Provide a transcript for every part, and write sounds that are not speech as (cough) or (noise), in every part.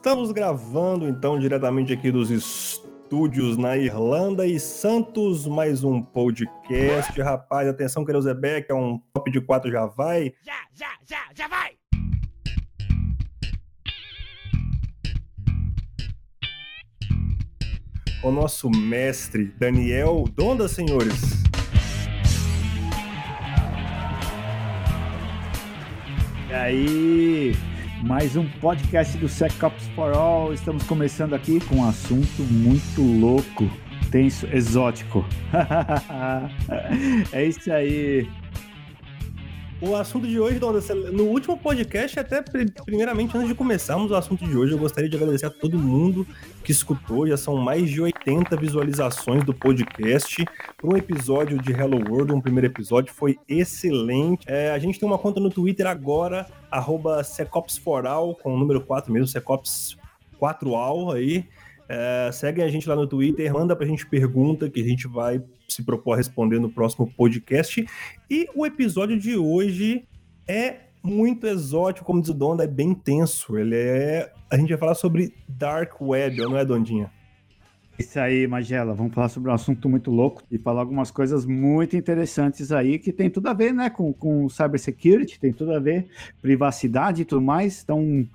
Estamos gravando então diretamente aqui dos estúdios na Irlanda e Santos, mais um podcast. Rapaz, atenção, Quereuzebeck, é um top de quatro já vai. Já, já, já, já vai! O nosso mestre Daniel Donda, senhores. E aí, mais um podcast do SecOps for All. Estamos começando aqui com um assunto muito louco, tenso, exótico. (laughs) é isso aí. O assunto de hoje, Donda, no último podcast, até primeiramente, antes de começarmos o assunto de hoje, eu gostaria de agradecer a todo mundo que escutou. Já são mais de 80 visualizações do podcast. Um episódio de Hello World, um primeiro episódio, foi excelente. É, a gente tem uma conta no Twitter agora, arroba Secopsforal, com o número 4 mesmo, Secops4al aí. É, segue a gente lá no Twitter, manda pra gente pergunta que a gente vai se propor a responder no próximo podcast. E o episódio de hoje é muito exótico, como diz o Donda, é bem tenso. Ele é. A gente vai falar sobre Dark Web, não é, Dondinha? Isso aí, Magela. Vamos falar sobre um assunto muito louco e falar algumas coisas muito interessantes aí que tem tudo a ver, né, com, com cybersecurity, tem tudo a ver, privacidade e tudo mais. Então,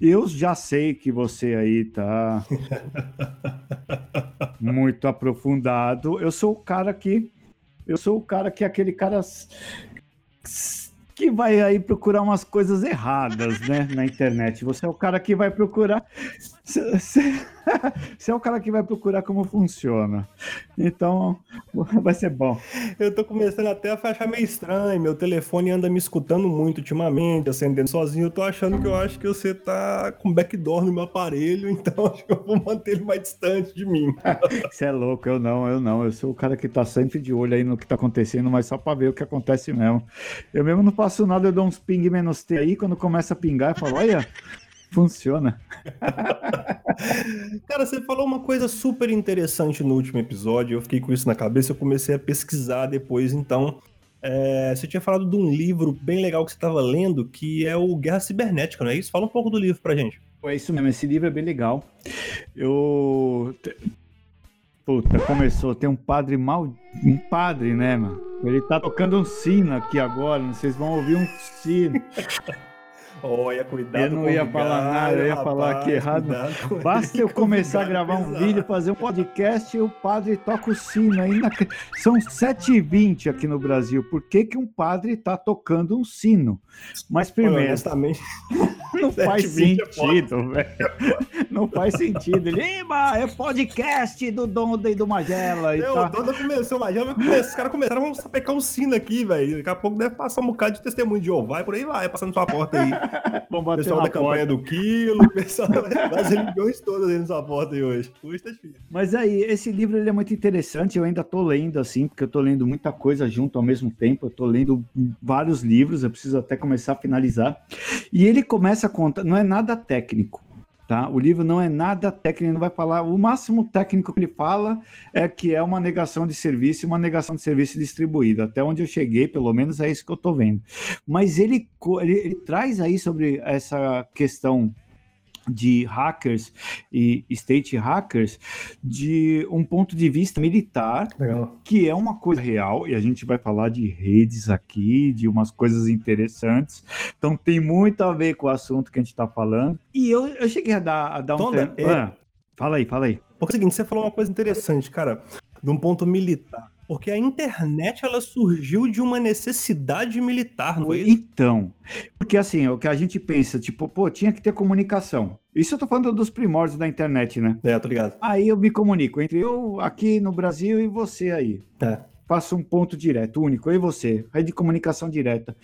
eu já sei que você aí tá (laughs) muito aprofundado. Eu sou o cara que eu sou o cara que é aquele cara que vai aí procurar umas coisas erradas, né, na internet. Você é o cara que vai procurar. Você (laughs) é o cara que vai procurar como funciona. Então, (laughs) vai ser bom. Eu tô começando até a achar meio estranho. Meu telefone anda me escutando muito ultimamente, acendendo sozinho. Eu tô achando que eu acho que você tá com backdoor no meu aparelho, (laughs) então acho que eu vou manter ele mais distante de mim. Você é louco, eu não, eu não. Eu sou o cara que tá sempre de olho aí no que tá acontecendo, mas só pra ver o que acontece mesmo. Eu mesmo não faço nada, eu dou uns ping menos T aí, quando começa a pingar, eu falo, olha, Funciona. (laughs) Cara, você falou uma coisa super interessante no último episódio. Eu fiquei com isso na cabeça. Eu comecei a pesquisar depois. Então, é, você tinha falado de um livro bem legal que você estava lendo, que é o Guerra Cibernética, não é isso? Fala um pouco do livro pra gente. É isso mesmo. Esse livro é bem legal. Eu. Puta, começou. Tem um padre mal. Um padre, né, mano? Ele tá tocando um sino aqui agora. Vocês vão ouvir um sino. (laughs) Olha, cuidado. Eu não ia falar nada, eu ia rapaz, falar aqui errado. Basta eu começar a gravar um vídeo, fazer um podcast e o padre toca o sino aí. Na... São 7h20 aqui no Brasil. Por que, que um padre está tocando um sino? Mas primeiro. honestamente. (laughs) Não faz é sentido, velho. Não faz sentido. Ele, é podcast do Donda e do Magela. E Meu, tá... O Donda começou, o Magela começou, os caras começaram a sapecar um sino aqui, velho. Daqui a pouco deve passar um bocado de testemunho de Jeová e por aí vai, passando sua porta aí. Vamos bater pessoal da campanha do quilo, o pessoal (laughs) das religiões todas aí nessa porta aí hoje. Tá difícil. Mas aí, esse livro ele é muito interessante. Eu ainda tô lendo assim, porque eu tô lendo muita coisa junto ao mesmo tempo. Eu tô lendo vários livros, eu preciso até começar a finalizar. E ele começa a contar, não é nada técnico. Tá? O livro não é nada técnico, não vai falar. O máximo técnico que ele fala é que é uma negação de serviço uma negação de serviço distribuído. Até onde eu cheguei, pelo menos é isso que eu estou vendo. Mas ele, ele, ele traz aí sobre essa questão de hackers e state hackers de um ponto de vista militar, Legal. que é uma coisa real, e a gente vai falar de redes aqui, de umas coisas interessantes. Então tem muito a ver com o assunto que a gente está falando. E eu, eu cheguei a dar, a dar um tempo. É... Ah, fala aí, fala aí. Porque é o seguinte, você falou uma coisa interessante, cara, de um ponto militar. Porque a internet ela surgiu de uma necessidade militar, não é isso? Então, porque assim, o que a gente pensa, tipo, pô, tinha que ter comunicação. Isso eu tô falando dos primórdios da internet, né? É, tô ligado. Aí eu me comunico entre eu aqui no Brasil e você aí. É. Faço um ponto direto, único, eu e você. Rede de comunicação direta.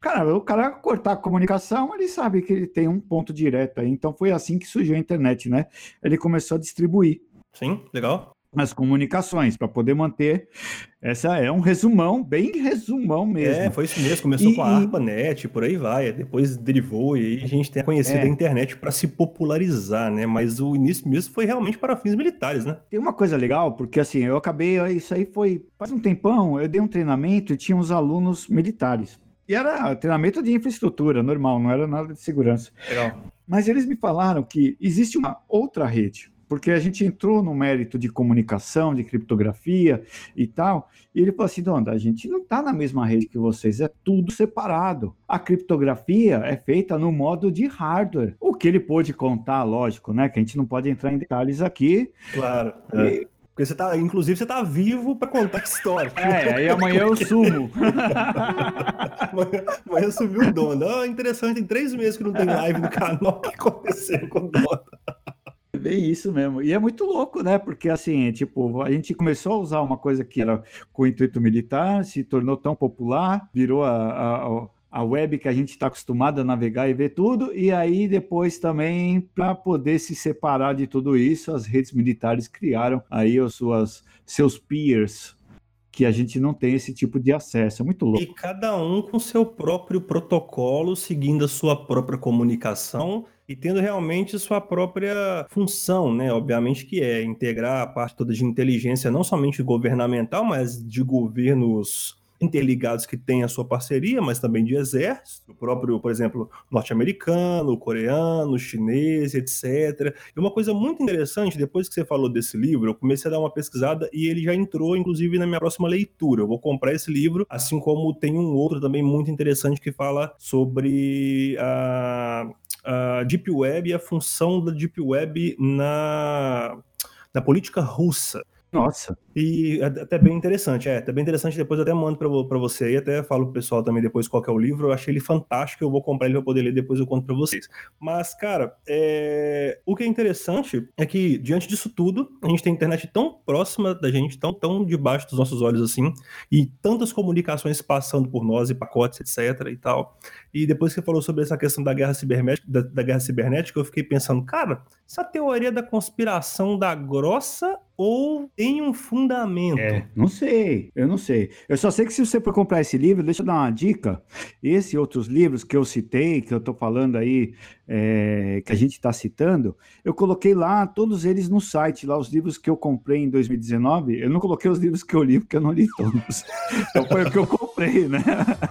Cara, o cara cortar a comunicação, ele sabe que ele tem um ponto direto aí. Então foi assim que surgiu a internet, né? Ele começou a distribuir. Sim, legal as comunicações para poder manter. Essa é um resumão, bem resumão mesmo. É, foi isso mesmo. Começou e, com a ARPANET, por aí vai. Depois derivou e aí a gente tem conhecido é. a internet para se popularizar, né? Mas o início mesmo foi realmente para fins militares, né? Tem uma coisa legal, porque assim, eu acabei, isso aí foi faz um tempão, eu dei um treinamento e tinha uns alunos militares. E era treinamento de infraestrutura, normal, não era nada de segurança. Legal. Mas eles me falaram que existe uma outra rede, porque a gente entrou no mérito de comunicação, de criptografia e tal, e ele falou assim, Donda, a gente não está na mesma rede que vocês, é tudo separado. A criptografia é feita no modo de hardware. O que ele pôde contar, lógico, né, que a gente não pode entrar em detalhes aqui. Claro. É. Porque você tá, inclusive, você tá vivo para contar a história. É, aí amanhã eu sumo. (laughs) amanhã, amanhã sumiu o Donda. Oh, interessante, tem três meses que não tem live no canal. O que aconteceu com o Donda? Bem isso mesmo. E é muito louco, né? Porque assim, tipo, a gente começou a usar uma coisa que era com intuito militar, se tornou tão popular, virou a, a, a web que a gente está acostumado a navegar e ver tudo, e aí depois também, para poder se separar de tudo isso, as redes militares criaram aí as suas, seus peers, que a gente não tem esse tipo de acesso. É muito louco. E cada um com seu próprio protocolo, seguindo a sua própria comunicação e tendo realmente sua própria função, né? Obviamente que é integrar a parte toda de inteligência, não somente governamental, mas de governos interligados que têm a sua parceria, mas também de exército, o próprio, por exemplo, norte-americano, coreano, chinês, etc. E uma coisa muito interessante, depois que você falou desse livro, eu comecei a dar uma pesquisada e ele já entrou, inclusive, na minha próxima leitura. Eu vou comprar esse livro, assim como tem um outro também muito interessante que fala sobre a, a Deep Web e a função da Deep Web na, na política russa. Nossa. E é até bem interessante, é, até bem interessante, depois eu até mando para você e até falo pro pessoal também depois qual é o livro, eu achei ele fantástico, eu vou comprar ele para poder ler, depois eu conto para vocês. Mas, cara, é... o que é interessante é que, diante disso tudo, a gente tem internet tão próxima da gente, tão, tão debaixo dos nossos olhos assim, e tantas comunicações passando por nós, e pacotes, etc e tal. E depois que você falou sobre essa questão da guerra cibernética, da, da guerra cibernética, eu fiquei pensando, cara, essa teoria da conspiração da grossa ou tem um fundamento? É, não sei, eu não sei. Eu só sei que se você for comprar esse livro, deixa eu dar uma dica. Esse e outros livros que eu citei, que eu tô falando aí, é, que a gente está citando, eu coloquei lá todos eles no site, lá os livros que eu comprei em 2019. Eu não coloquei os livros que eu li, porque eu não li todos. (laughs) então foi o que eu comprei, né?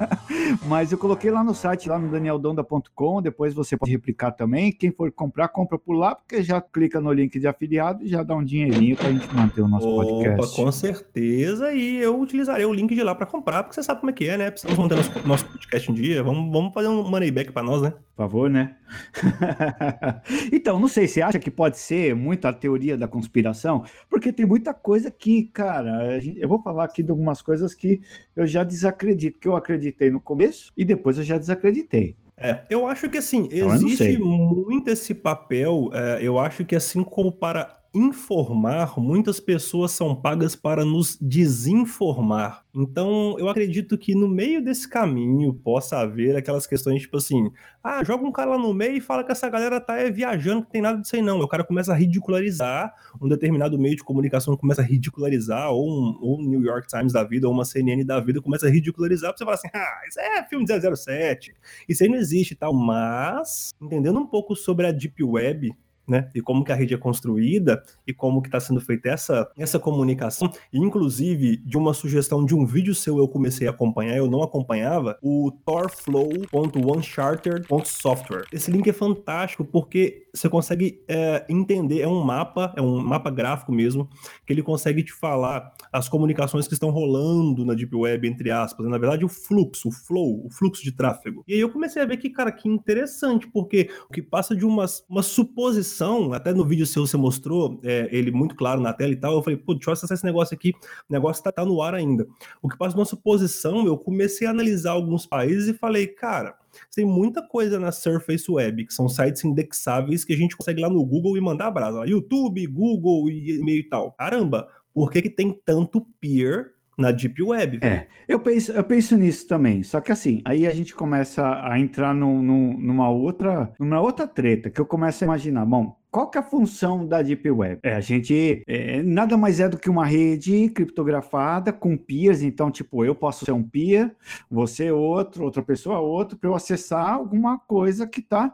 (laughs) Mas eu coloquei lá no site, lá no danieldonda.com. Depois você pode replicar também. Quem for comprar, compra por lá, porque já clica no link de afiliado e já dá um dinheirinho para a gente manter o nosso Opa, podcast. Com certeza. E eu utilizarei o link de lá para comprar, porque você sabe como é que é, né? Precisamos manter nosso, nosso podcast um dia. Vamos, vamos fazer um money back para nós, né? Por favor, né? (laughs) então, não sei, você acha que pode ser muito a teoria da conspiração? Porque tem muita coisa que, cara, eu vou falar aqui de algumas coisas que eu já desacredito, que eu acreditei no começo e depois eu já desacreditei. É, eu acho que assim, então, existe muito esse papel, é, eu acho que assim como para informar, muitas pessoas são pagas para nos desinformar. Então, eu acredito que no meio desse caminho possa haver aquelas questões tipo assim: ah, joga um cara lá no meio e fala que essa galera tá é, viajando, que tem nada disso aí não. O cara começa a ridicularizar, um determinado meio de comunicação começa a ridicularizar, ou um, ou um New York Times da vida, ou uma CNN da vida começa a ridicularizar, pra você falar assim: ah, isso é filme 007, isso aí não existe e tal. Mas, entendendo um pouco sobre a Deep Web, né? E como que a rede é construída e como que está sendo feita essa, essa comunicação. Inclusive, de uma sugestão de um vídeo seu eu comecei a acompanhar, eu não acompanhava, o torflow.onecharter.software. Esse link é fantástico porque você consegue é, entender, é um mapa, é um mapa gráfico mesmo, que ele consegue te falar as comunicações que estão rolando na Deep Web, entre aspas, na verdade o fluxo, o flow, o fluxo de tráfego. E aí eu comecei a ver que, cara, que interessante, porque o que passa de uma, uma suposição até no vídeo seu você mostrou é, ele muito claro na tela e tal, eu falei, pô, deixa eu acessar esse negócio aqui, o negócio tá, tá no ar ainda. O que passa na suposição, eu comecei a analisar alguns países e falei, cara, tem muita coisa na Surface Web, que são sites indexáveis que a gente consegue lá no Google e mandar brasa. YouTube, Google e e-mail e tal. Caramba, por que, que tem tanto peer na Deep Web. É, eu penso, eu penso nisso também. Só que assim, aí a gente começa a entrar num, num, numa, outra, numa outra treta, que eu começo a imaginar, bom, qual que é a função da Deep Web? É, a gente é, nada mais é do que uma rede criptografada com peers. Então, tipo, eu posso ser um peer, você outro, outra pessoa outro, para eu acessar alguma coisa que está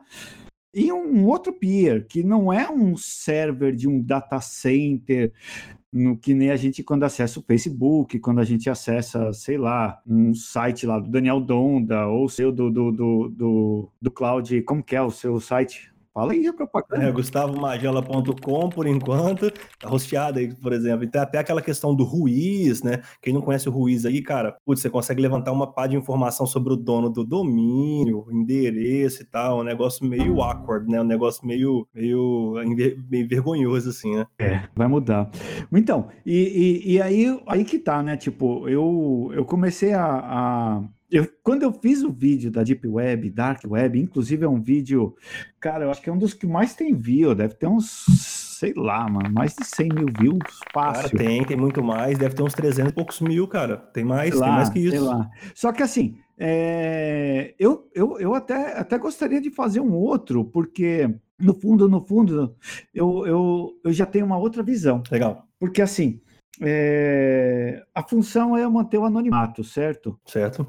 em um outro peer, que não é um server de um data center no que nem a gente quando acessa o Facebook, quando a gente acessa, sei lá, um site lá do Daniel Donda, ou seu do, do, do, do, do Cloud, como que é o seu site? Fala aí a propaganda. É, gustavomagela.com, por enquanto, tá rosteado aí, por exemplo. E tem até aquela questão do Ruiz, né? Quem não conhece o Ruiz aí, cara, putz, você consegue levantar uma pá de informação sobre o dono do domínio, endereço e tal, um negócio meio awkward, né? Um negócio meio, meio, meio vergonhoso, assim, né? É, vai mudar. Então, e, e, e aí, aí que tá, né? Tipo, eu, eu comecei a, a eu, quando eu fiz o vídeo da Deep Web, Dark Web, inclusive é um vídeo, cara, eu acho que é um dos que mais tem view, deve ter uns, sei lá, mano, mais de 100 mil views, fácil. Cara, tem, tem muito mais, deve ter uns 300 e poucos mil, cara, tem mais, sei tem lá, mais que isso. Só que assim, é, eu, eu, eu até, até gostaria de fazer um outro, porque no fundo, no fundo, eu, eu, eu já tenho uma outra visão. Legal. Porque assim, é, a função é manter o anonimato, certo? Certo.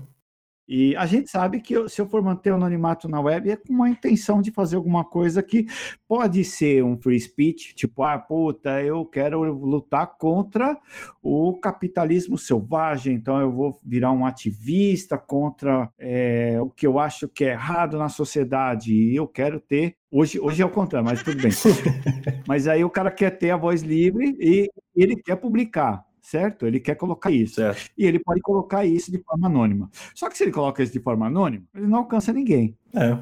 E a gente sabe que eu, se eu for manter o anonimato na web é com uma intenção de fazer alguma coisa que pode ser um free speech, tipo, ah, puta, eu quero lutar contra o capitalismo selvagem, então eu vou virar um ativista contra é, o que eu acho que é errado na sociedade e eu quero ter. Hoje, hoje é o contrário, mas tudo bem. (laughs) mas aí o cara quer ter a voz livre e ele quer publicar certo? Ele quer colocar isso. Certo. E ele pode colocar isso de forma anônima. Só que se ele coloca isso de forma anônima, ele não alcança ninguém. É.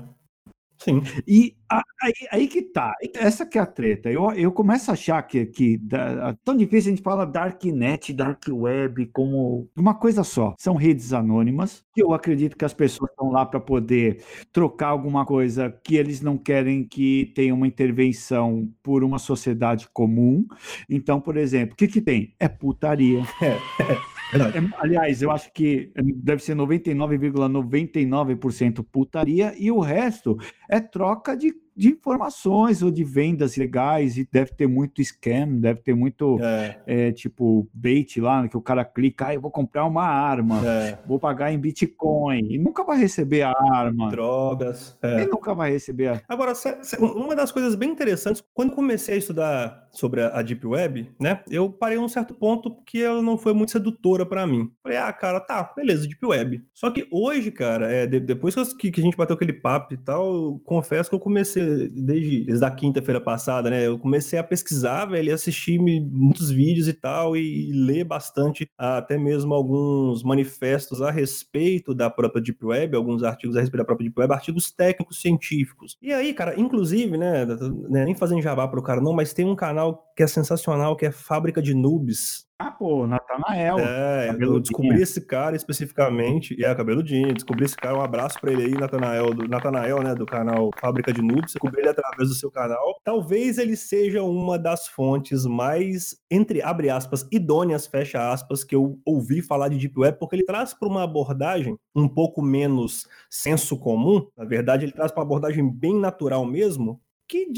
Sim. E aí, aí que tá. Essa que é a treta. Eu, eu começo a achar que, que da, tão difícil a gente fala Darknet, Dark Web como uma coisa só. São redes anônimas que eu acredito que as pessoas estão lá para poder trocar alguma coisa que eles não querem que tenha uma intervenção por uma sociedade comum. Então, por exemplo, o que que tem? É putaria. (laughs) É, é. Aliás, eu acho que deve ser 99,99% ,99 putaria e o resto é troca de de informações ou de vendas legais e deve ter muito scam, deve ter muito é. É, tipo bait lá, que o cara clica, ah, eu vou comprar uma arma, é. vou pagar em Bitcoin e nunca vai receber a arma. Drogas. É. E nunca vai receber a... Agora, uma das coisas bem interessantes, quando comecei a estudar sobre a Deep Web, né, eu parei um certo ponto que ela não foi muito sedutora para mim. Falei, ah, cara, tá, beleza, Deep Web. Só que hoje, cara, é, depois que, que a gente bateu aquele papo e tal, confesso que eu comecei desde, desde a quinta-feira passada, né? Eu comecei a pesquisar, velho, assistir muitos vídeos e tal, e, e ler bastante, até mesmo alguns manifestos a respeito da própria Deep Web, alguns artigos a respeito da própria Deep Web, artigos técnicos científicos. E aí, cara, inclusive, né, né nem fazendo jabá pro cara não, mas tem um canal que é sensacional, que é Fábrica de Noobs, ah, pô, Natanael. É, eu descobri esse cara especificamente, e é cabeludinho, descobri esse cara, um abraço pra ele aí, Natanael, do Natanael, né, do canal Fábrica de Noobs, descobri ele através do seu canal. Talvez ele seja uma das fontes mais, entre, abre aspas, idôneas, fecha aspas, que eu ouvi falar de Deep Web, porque ele traz para uma abordagem um pouco menos senso comum, na verdade ele traz para uma abordagem bem natural mesmo, que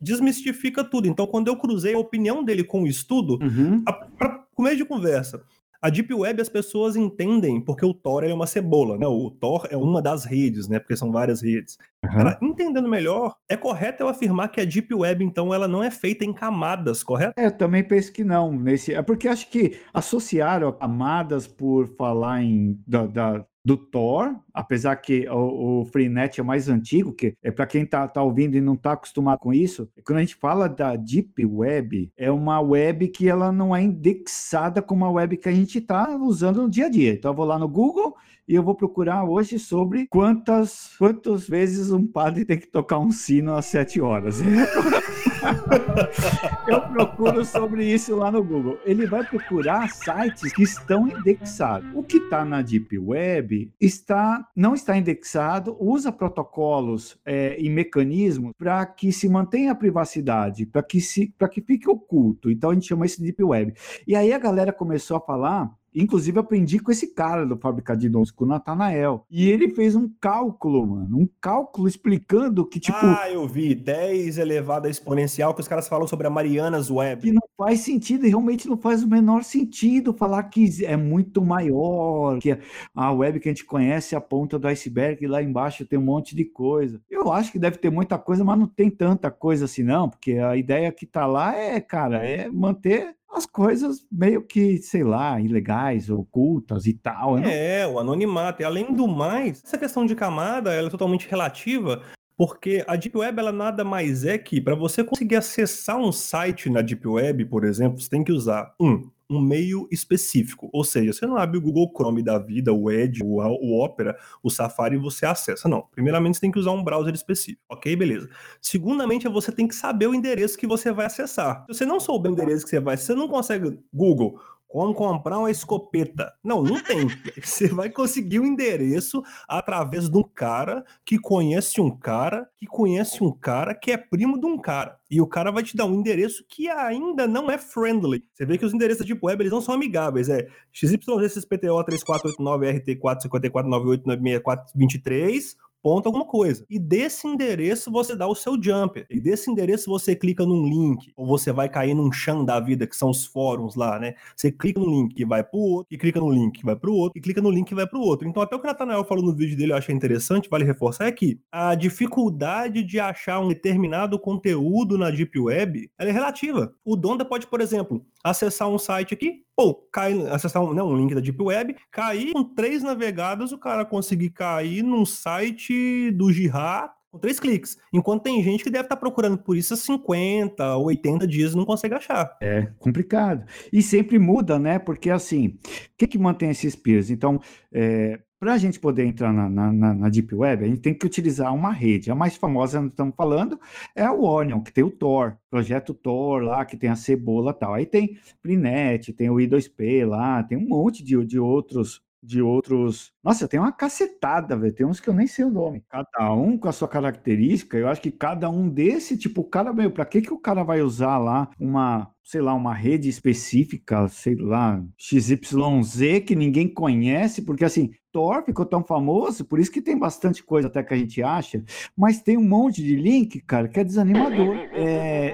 desmistifica tudo. Então, quando eu cruzei a opinião dele com o estudo, uhum. para começo de conversa, a Deep Web as pessoas entendem porque o Tor é uma cebola, né? O Tor é uma das redes, né? Porque são várias redes. Uhum. Cara, entendendo melhor, é correto eu afirmar que a Deep Web, então, ela não é feita em camadas, correto? É, eu também penso que não. Nesse... É porque acho que associaram camadas por falar em da, da do Thor, apesar que o, o Freenet é mais antigo, que é para quem tá, tá ouvindo e não tá acostumado com isso, quando a gente fala da Deep Web, é uma web que ela não é indexada como a web que a gente está usando no dia a dia. Então eu vou lá no Google e eu vou procurar hoje sobre quantas, quantas vezes um padre tem que tocar um sino às sete horas. (laughs) (laughs) eu procuro sobre isso lá no Google. Ele vai procurar sites que estão indexados. O que está na Deep Web está, não está indexado, usa protocolos é, e mecanismos para que se mantenha a privacidade, para que, se, que fique oculto. Então a gente chama isso de Deep Web. E aí a galera começou a falar Inclusive, aprendi com esse cara do Fábrica de Dons, com o Natanael. E ele fez um cálculo, mano. Um cálculo explicando que, tipo. Ah, eu vi. 10 elevado a exponencial, que os caras falam sobre a Marianas Web. Que não faz sentido, e realmente não faz o menor sentido falar que é muito maior, que a web que a gente conhece é a ponta do iceberg, e lá embaixo tem um monte de coisa. Eu acho que deve ter muita coisa, mas não tem tanta coisa assim, não, porque a ideia que tá lá é, cara, é manter as coisas meio que, sei lá, ilegais, ocultas e tal. É, o anonimato. E além do mais, essa questão de camada ela é totalmente relativa, Porque a Deep Web ela nada mais é que para você conseguir acessar um site na Deep Web, por exemplo, você tem que usar um um meio específico. Ou seja, você não abre o Google Chrome da vida, o Edge, o, o Opera, o Safari e você acessa. Não. Primeiramente, você tem que usar um browser específico. Ok, beleza. Segundamente, você tem que saber o endereço que você vai acessar. Se você não souber o endereço que você vai, você não consegue Google como comprar uma escopeta. Não, não tem. (laughs) Você vai conseguir o um endereço através de um cara que conhece um cara, que conhece um cara, que é primo de um cara. E o cara vai te dar um endereço que ainda não é friendly. Você vê que os endereços Deep Web eles não são amigáveis. É XYZXPTO 3489 RT45498962423 ponto alguma coisa. E desse endereço você dá o seu jumper. E desse endereço você clica num link, ou você vai cair num chão da vida, que são os fóruns lá, né? Você clica no link e vai pro outro, e clica no link e vai pro outro, e clica no link e vai pro outro. Então, até o que o Nathanael falou no vídeo dele, eu achei interessante, vale reforçar, é que a dificuldade de achar um determinado conteúdo na Deep Web, ela é relativa. O Donda pode, por exemplo, acessar um site aqui, ou cair, acessar um, né, um link da Deep Web, cair com três navegadas, o cara conseguir cair num site do Jihad com três cliques. Enquanto tem gente que deve estar tá procurando por isso há 50, 80 dias e não consegue achar. É complicado. E sempre muda, né? Porque assim, o que, que mantém esses peers? Então, é, para a gente poder entrar na, na, na, Deep Web, a gente tem que utilizar uma rede. A mais famosa, nós estamos falando, é o Onion, que tem o Tor, projeto Tor lá, que tem a cebola tal. Aí tem Prinet, tem o I2P lá, tem um monte de, de outros de outros. Nossa, tem uma cacetada, velho. Tem uns que eu nem sei o nome. Cada um com a sua característica. Eu acho que cada um desse, tipo, o cara, meu, pra que, que o cara vai usar lá uma, sei lá, uma rede específica, sei lá, XYZ que ninguém conhece? Porque assim, Thor ficou tão famoso, por isso que tem bastante coisa até que a gente acha, mas tem um monte de link, cara, que é desanimador.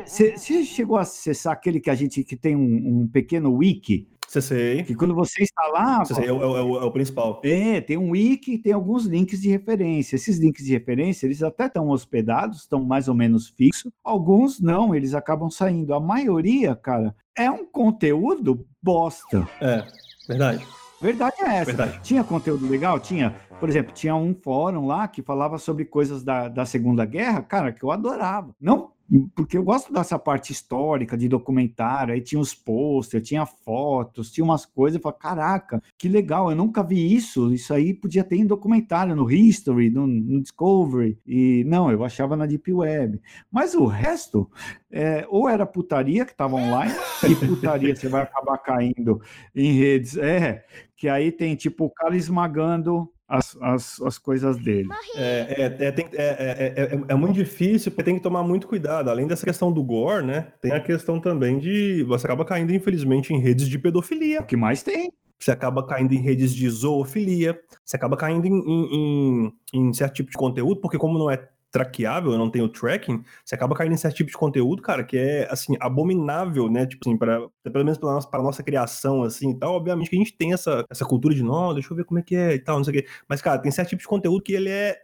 Você é, chegou a acessar aquele que a gente que tem um, um pequeno wiki? CCA. Que quando você instalar. CCA é o, é, o, é o, principal. É, tem um wiki tem alguns links de referência. Esses links de referência, eles até estão hospedados, estão mais ou menos fixos. Alguns não, eles acabam saindo. A maioria, cara, é um conteúdo bosta. É, verdade. Verdade é essa. Verdade. Tinha conteúdo legal? Tinha. Por exemplo, tinha um fórum lá que falava sobre coisas da, da Segunda Guerra, cara, que eu adorava. Não porque eu gosto dessa parte histórica de documentário, aí tinha os posters, tinha fotos, tinha umas coisas, eu falei, caraca, que legal, eu nunca vi isso, isso aí podia ter em documentário, no History, no, no Discovery, e não, eu achava na Deep Web, mas o resto, é, ou era putaria que estava online, (laughs) e putaria você vai acabar caindo em redes, é, que aí tem tipo o cara esmagando as, as, as coisas dele. É, é, é, tem, é, é, é, muito difícil, porque tem que tomar muito cuidado. Além dessa questão do gore, né? Tem a questão também de. Você acaba caindo, infelizmente, em redes de pedofilia. O que mais tem? Você acaba caindo em redes de zoofilia, você acaba caindo em, em, em, em certo tipo de conteúdo, porque como não é traqueável, não tem o tracking, você acaba caindo em certo tipo de conteúdo, cara, que é, assim, abominável, né? Tipo assim, para pelo menos para nossa, pra nossa criação, assim e tal. Obviamente que a gente tem essa, essa cultura de, não, deixa eu ver como é que é e tal, não sei o quê. Mas, cara, tem certo tipo de conteúdo que ele é.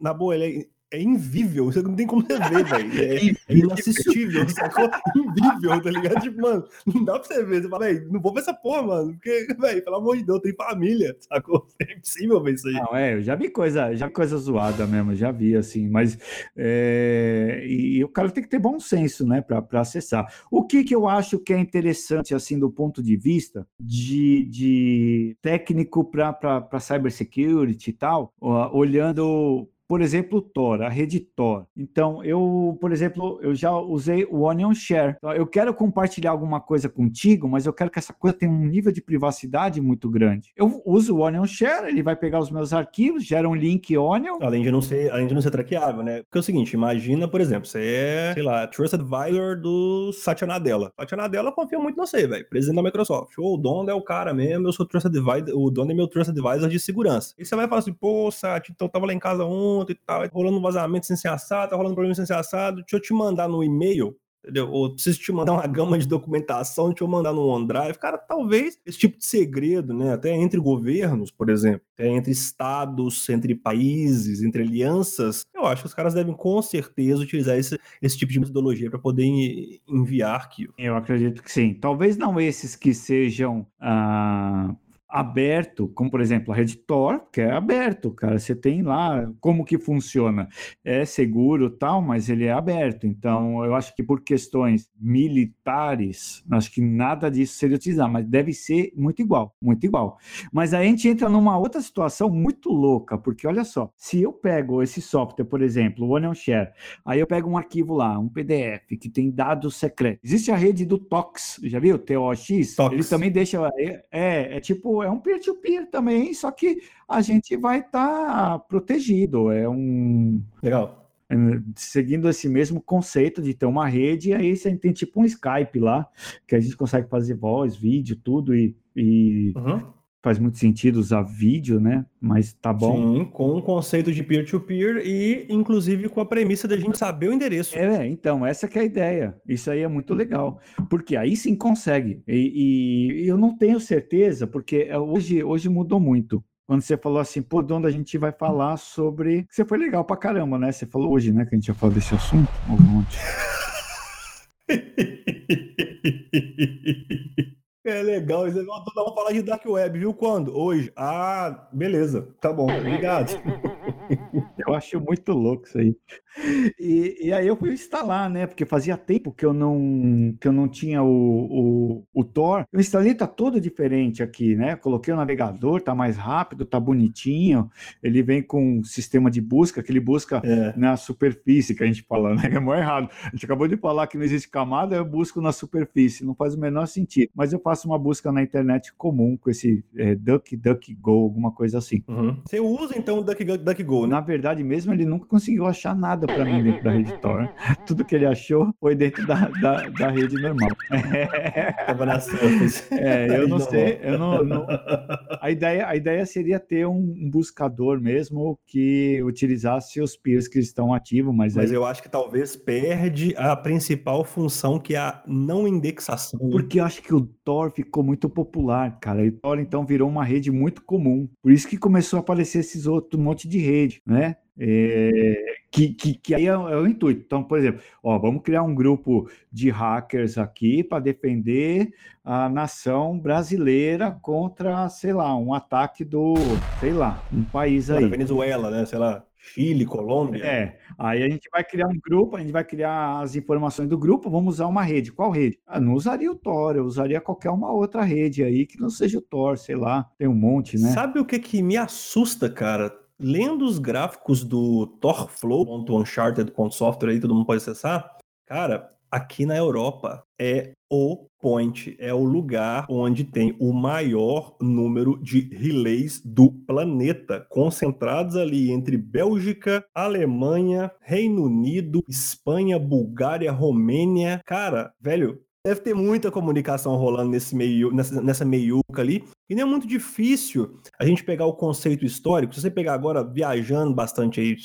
Na boa, ele é é invível, você não tem como você ver, velho. É, é inassistível, sacou? Invível, tá ligado? Tipo, mano, não dá pra você ver. Você fala, velho, não vou ver essa porra, mano. Porque, velho, pelo amor de Deus, tem família, sacou? (laughs) É impossível ver isso aí. Não, é, eu já vi coisa, já vi coisa zoada mesmo, já vi, assim, mas. É, e o cara tem que ter bom senso, né, pra, pra acessar. O que que eu acho que é interessante, assim, do ponto de vista de, de técnico pra, pra, pra cybersecurity e tal, olhando por exemplo, Tor, a rede Tor. Então, eu, por exemplo, eu já usei o Onion Share. Então, eu quero compartilhar alguma coisa contigo, mas eu quero que essa coisa tenha um nível de privacidade muito grande. Eu uso o Onion Share, ele vai pegar os meus arquivos, gera um link Onion. Além de não ser, além de não ser traqueável, né? Porque é o seguinte, imagina, por exemplo, você é, sei lá, Trust Advisor do Satya Nadella. Satya Nadella confia muito em você, velho, presidente da Microsoft. Ou o dono é o cara mesmo, eu sou Trust Advisor, o dono é meu Trust Advisor de segurança. E você vai falar assim, pô, Satya, então tava lá em casa e tal, rolando um vazamento sem ser assado, tá rolando problema sem ser assado, deixa eu te mandar no e-mail, entendeu? Ou preciso te mandar uma gama de documentação, deixa eu mandar no OneDrive. Cara, talvez esse tipo de segredo, né, até entre governos, por exemplo, até entre estados, entre países, entre alianças, eu acho que os caras devem com certeza utilizar esse, esse tipo de metodologia para poder enviar arquivo. Eu acredito que sim. Talvez não esses que sejam ah, aberto, como por exemplo a rede Tor, que é aberto, cara. Você tem lá como que funciona. É seguro tal, mas ele é aberto. Então, eu acho que por questões militares, acho que nada disso seria utilizado, mas deve ser muito igual, muito igual. Mas aí a gente entra numa outra situação muito louca, porque olha só, se eu pego esse software, por exemplo, o Onion Share, aí eu pego um arquivo lá, um PDF que tem dados secretos. Existe a rede do TOX, já viu? TOX. Tox. Ele também deixa é, é, é tipo é um peer-to-peer -peer também, só que a gente vai estar tá protegido. É um. Legal. É, seguindo esse mesmo conceito de ter uma rede, aí você tem tipo um Skype lá, que a gente consegue fazer voz, vídeo, tudo, e, e uhum. Faz muito sentido usar vídeo, né? Mas tá bom. Sim, com o conceito de peer-to-peer -peer e, inclusive, com a premissa da gente saber o endereço. É, então, essa é a ideia. Isso aí é muito legal, porque aí sim consegue. E, e eu não tenho certeza, porque é, hoje, hoje mudou muito quando você falou assim, pô, de onde a gente vai falar sobre. Você foi legal pra caramba, né? Você falou hoje, né, que a gente ia falar desse assunto. Um monte. (laughs) É legal, vamos falar de Dark Web, viu? Quando? Hoje. Ah, beleza. Tá bom, obrigado. (laughs) Eu acho muito louco isso aí. E, e, aí eu fui instalar, né? Porque fazia tempo que eu não, que eu não tinha o, o, o Tor. O instalei tá todo diferente aqui, né? Coloquei o navegador, tá mais rápido, tá bonitinho. Ele vem com um sistema de busca, que ele busca é. na superfície, que a gente fala, né? (laughs) É mais errado. A gente acabou de falar que não existe camada, eu busco na superfície. Não faz o menor sentido. Mas eu faço faço uma busca na internet comum com esse é, DuckDuckGo, alguma coisa assim. Uhum. Você usa então o DuckDuckGo, né? Na verdade mesmo, ele nunca conseguiu achar nada para mim dentro da rede Tor. (laughs) Tudo que ele achou foi dentro da, da, da rede normal. (laughs) (laughs) Tava na É, eu não sei, eu não, não, A, ideia, a ideia seria ter um, buscador mesmo que utilizasse os peers que estão ativos, mas... Mas aí... eu acho que talvez perde a principal função que é a não indexação. Porque eu acho que o Tor Tor ficou muito popular, cara. E o Tor então virou uma rede muito comum. Por isso que começou a aparecer esses outros um monte de rede, né? É, que, que, que, aí é, é, o intuito. Então, por exemplo, ó, vamos criar um grupo de hackers aqui para defender a nação brasileira contra, sei lá, um ataque do, sei lá, um país aí. Venezuela, né? Sei lá. Chile, Colômbia. É, aí a gente vai criar um grupo, a gente vai criar as informações do grupo, vamos usar uma rede. Qual rede? Ah, não usaria o Tor, eu usaria qualquer uma outra rede aí que não seja o Tor, sei lá, tem um monte, né? Sabe o que que me assusta, cara? Lendo os gráficos do torflow.uncharted.software aí, todo mundo pode acessar, cara, aqui na Europa é o point, é o lugar onde tem o maior número de relays do planeta, concentrados ali entre Bélgica, Alemanha, Reino Unido, Espanha, Bulgária, Romênia. Cara, velho, deve ter muita comunicação rolando nesse meio, nessa, nessa meiuca ali. E não é muito difícil a gente pegar o conceito histórico. Se você pegar agora viajando bastante aí,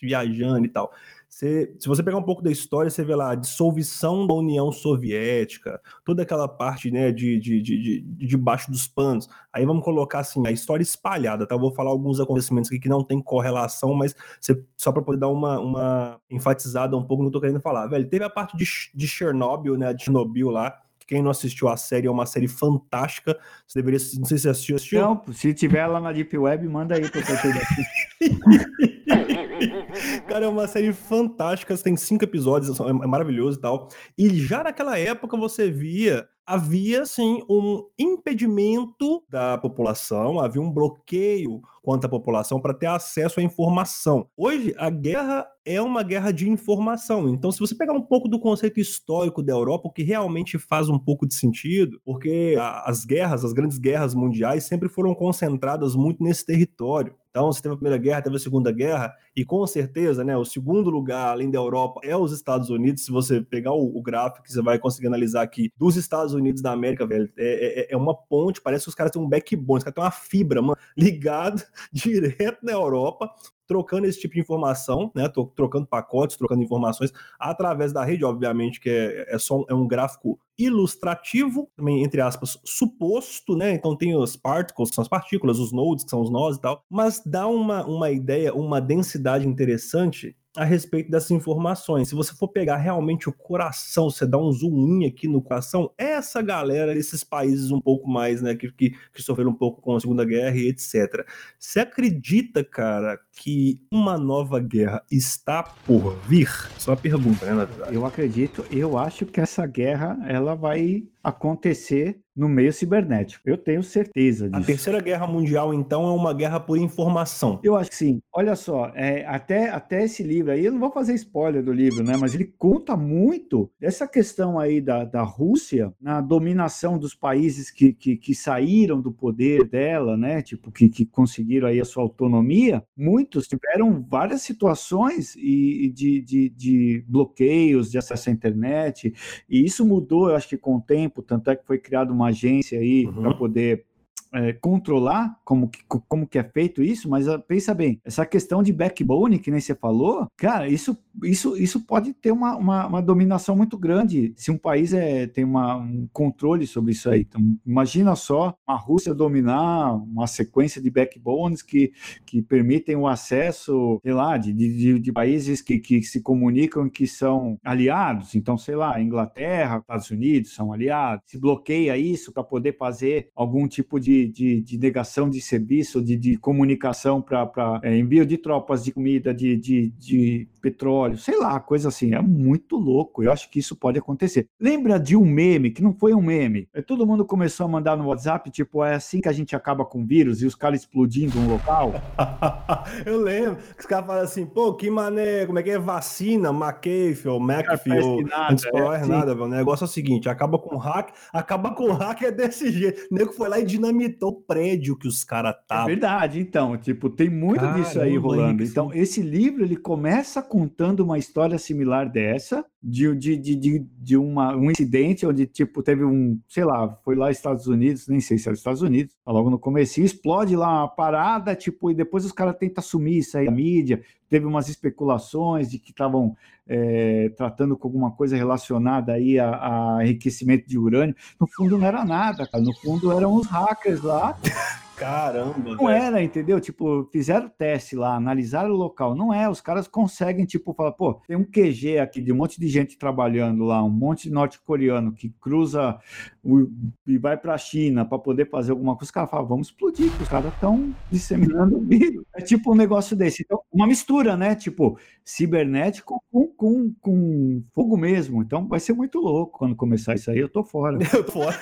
viajando e tal, você, se você pegar um pouco da história, você vê lá a dissolução da União Soviética, toda aquela parte né, de, de, de, de, debaixo dos panos. Aí vamos colocar assim, a história espalhada, tá? Eu vou falar alguns acontecimentos aqui que não tem correlação, mas você, só para poder dar uma, uma enfatizada um pouco no que eu tô querendo falar. Velho, teve a parte de, de Chernobyl, né? De Chernobyl lá, quem não assistiu a série, é uma série fantástica. Você deveria. Não sei se você assistiu. assistiu? Não, se tiver lá na Deep Web, manda aí pra eu (laughs) (laughs) Cara, é uma série fantástica, tem cinco episódios, é maravilhoso e tal. E já naquela época você via havia sim um impedimento da população, havia um bloqueio contra a população para ter acesso à informação. Hoje a guerra é uma guerra de informação. Então, se você pegar um pouco do conceito histórico da Europa, o que realmente faz um pouco de sentido, porque as guerras, as grandes guerras mundiais sempre foram concentradas muito nesse território. Então, você teve a Primeira Guerra, teve a Segunda Guerra, e com certeza, né, o segundo lugar, além da Europa, é os Estados Unidos. Se você pegar o, o gráfico, você vai conseguir analisar aqui dos Estados Unidos da América, velho, é, é, é uma ponte, parece que os caras têm um backbone, os caras têm uma fibra, mano, (laughs) ligada direto na Europa, trocando esse tipo de informação, né? Tô trocando pacotes, trocando informações através da rede, obviamente, que é, é só um, é um gráfico ilustrativo, também, entre aspas, suposto, né? Então tem os particles, que são as partículas, os nodes, que são os nós e tal, mas dá uma, uma ideia, uma densidade interessante a respeito dessas informações. Se você for pegar realmente o coração, você dá um zoom aqui no coração, é essa galera, esses países um pouco mais, né, que, que, que sofreram um pouco com a Segunda Guerra e etc. Você acredita, cara, que uma nova guerra está por vir? Só uma pergunta, né, na verdade. Eu acredito, eu acho que essa guerra, ela vai acontecer no meio cibernético. Eu tenho certeza disso. A Terceira Guerra Mundial, então, é uma guerra por informação. Eu acho que sim. Olha só, é, até, até esse livro aí, eu não vou fazer spoiler do livro, né? Mas ele conta muito dessa questão aí da, da Rússia na dominação dos países que, que, que saíram do poder dela, né? Tipo, que, que conseguiram aí a sua autonomia. Muitos tiveram várias situações e, de, de, de bloqueios de acesso à internet. E isso mudou, eu acho que com o tempo, tanto é que foi criada uma agência aí uhum. para poder é, controlar como que, como que é feito isso, mas ah, pensa bem, essa questão de backbone, que nem você falou, cara, isso, isso, isso pode ter uma, uma, uma dominação muito grande se um país é, tem uma, um controle sobre isso aí. Então, imagina só a Rússia dominar uma sequência de backbones que, que permitem o acesso, sei lá, de, de, de países que, que se comunicam que são aliados. Então, sei lá, Inglaterra, Estados Unidos são aliados. Se bloqueia isso para poder fazer algum tipo de de, de, negação de serviço, de, de comunicação para é, envio de tropas de comida, de, de, de petróleo, sei lá, coisa assim. É muito louco. Eu acho que isso pode acontecer. Lembra de um meme, que não foi um meme? É, todo mundo começou a mandar no WhatsApp, tipo, é assim que a gente acaba com vírus e os caras explodindo um local? (laughs) Eu lembro que os caras falam assim, pô, que mané, como é que é? Vacina, McAfee ou McAfee, ou nada, não é, nada. O negócio é o seguinte, acaba com hack, acaba com hack é desse jeito. O nego foi lá e dinamitou o prédio que os caras estavam. É verdade, então, tipo, tem muito Caramba, disso aí rolando. Então, esse livro, ele começa contando uma história similar dessa, de, de, de, de, uma, um incidente onde, tipo, teve um, sei lá, foi lá Estados Unidos, nem sei se era Estados Unidos, logo no começo, explode lá uma parada, tipo, e depois os caras tentam assumir isso aí, a mídia, teve umas especulações de que estavam é, tratando com alguma coisa relacionada aí a, a enriquecimento de urânio, no fundo não era nada, cara, no fundo eram os hackers lá (laughs) Caramba. Não velho. era, entendeu? Tipo, fizeram teste lá, analisaram o local. Não é, os caras conseguem, tipo, falar, pô, tem um QG aqui de um monte de gente trabalhando lá, um monte de norte-coreano que cruza o, e vai para a China para poder fazer alguma coisa. Os caras falam, vamos explodir, os caras estão disseminando vírus. É tipo um negócio desse. Então, uma mistura, né? Tipo, cibernético com, com, com fogo mesmo. Então, vai ser muito louco quando começar isso aí. Eu tô fora. (laughs) Eu tô fora.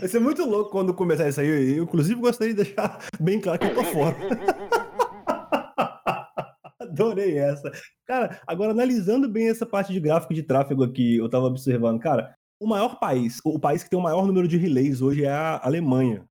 vai ser muito louco quando começar isso aí. Eu, inclusive, gostaria de deixar bem claro que eu tô fora. (laughs) Adorei essa. Cara, agora analisando bem essa parte de gráfico de tráfego aqui, eu tava observando, cara, o maior país, o país que tem o maior número de relays hoje é a Alemanha.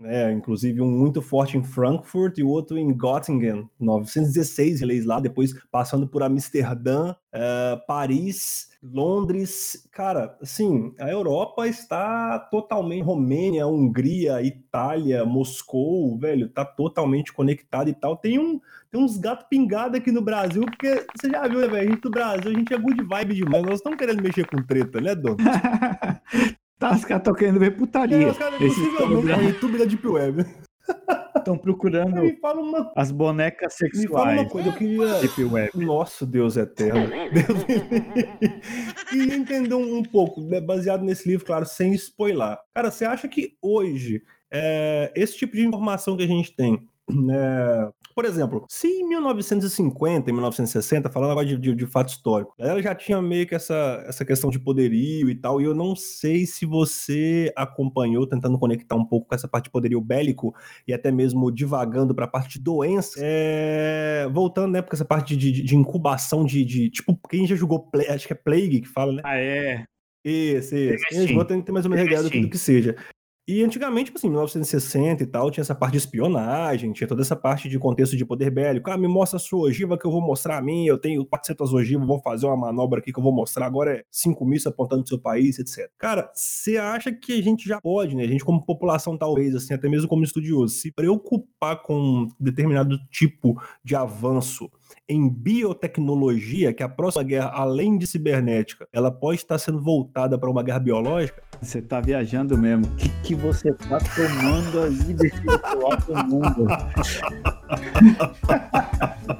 Né? Inclusive um muito forte em Frankfurt e outro em Göttingen, 916 relays lá, depois passando por Amsterdã, uh, Paris, Londres. Cara, assim, a Europa está totalmente. Romênia, Hungria, Itália, Moscou, velho, tá totalmente conectado e tal. Tem, um, tem uns gatos pingados aqui no Brasil, porque você já viu, né, velho? A gente do Brasil, a gente é good vibe demais. Nós estamos querendo mexer com treta, né, Dono? (laughs) Tá, os caras estão querendo ver putaria. É, os caras possivelmente YouTube da Deep Web. Estão procurando uma... as bonecas sexuais. Me fala uma coisa, eu queria. Deep Web. Nosso Deus eterno. Deus... queria entender um, pouco, né, baseado nesse livro, claro, sem spoiler. Cara, você acha que hoje é, esse tipo de informação que a gente tem né? Por exemplo, se em 1950, em 1960, falando agora de, de, de, fato histórico, ela já tinha meio que essa, essa questão de poderio e tal, e eu não sei se você acompanhou, tentando conectar um pouco com essa parte de poderio bélico e até mesmo divagando para a parte de doença, é... voltando, né, porque essa parte de, de, incubação de, tipo, quem já jogou, acho que é Plague que fala, né? Ah, é? Isso, isso. Tem que ter mais ou menos do que seja. E antigamente, tipo assim, 1960 e tal, tinha essa parte de espionagem, tinha toda essa parte de contexto de poder bélico. Ah, me mostra a sua ogiva que eu vou mostrar a mim, eu tenho 400 ogivas, vou fazer uma manobra aqui que eu vou mostrar, agora é 5 mísseis apontando pro seu país, etc. Cara, você acha que a gente já pode, né, a gente como população talvez, assim, até mesmo como estudioso, se preocupar com determinado tipo de avanço em biotecnologia, que a próxima guerra, além de cibernética, ela pode estar sendo voltada para uma guerra biológica? Você tá viajando mesmo. O que, que você tá tomando aí desse outro mundo?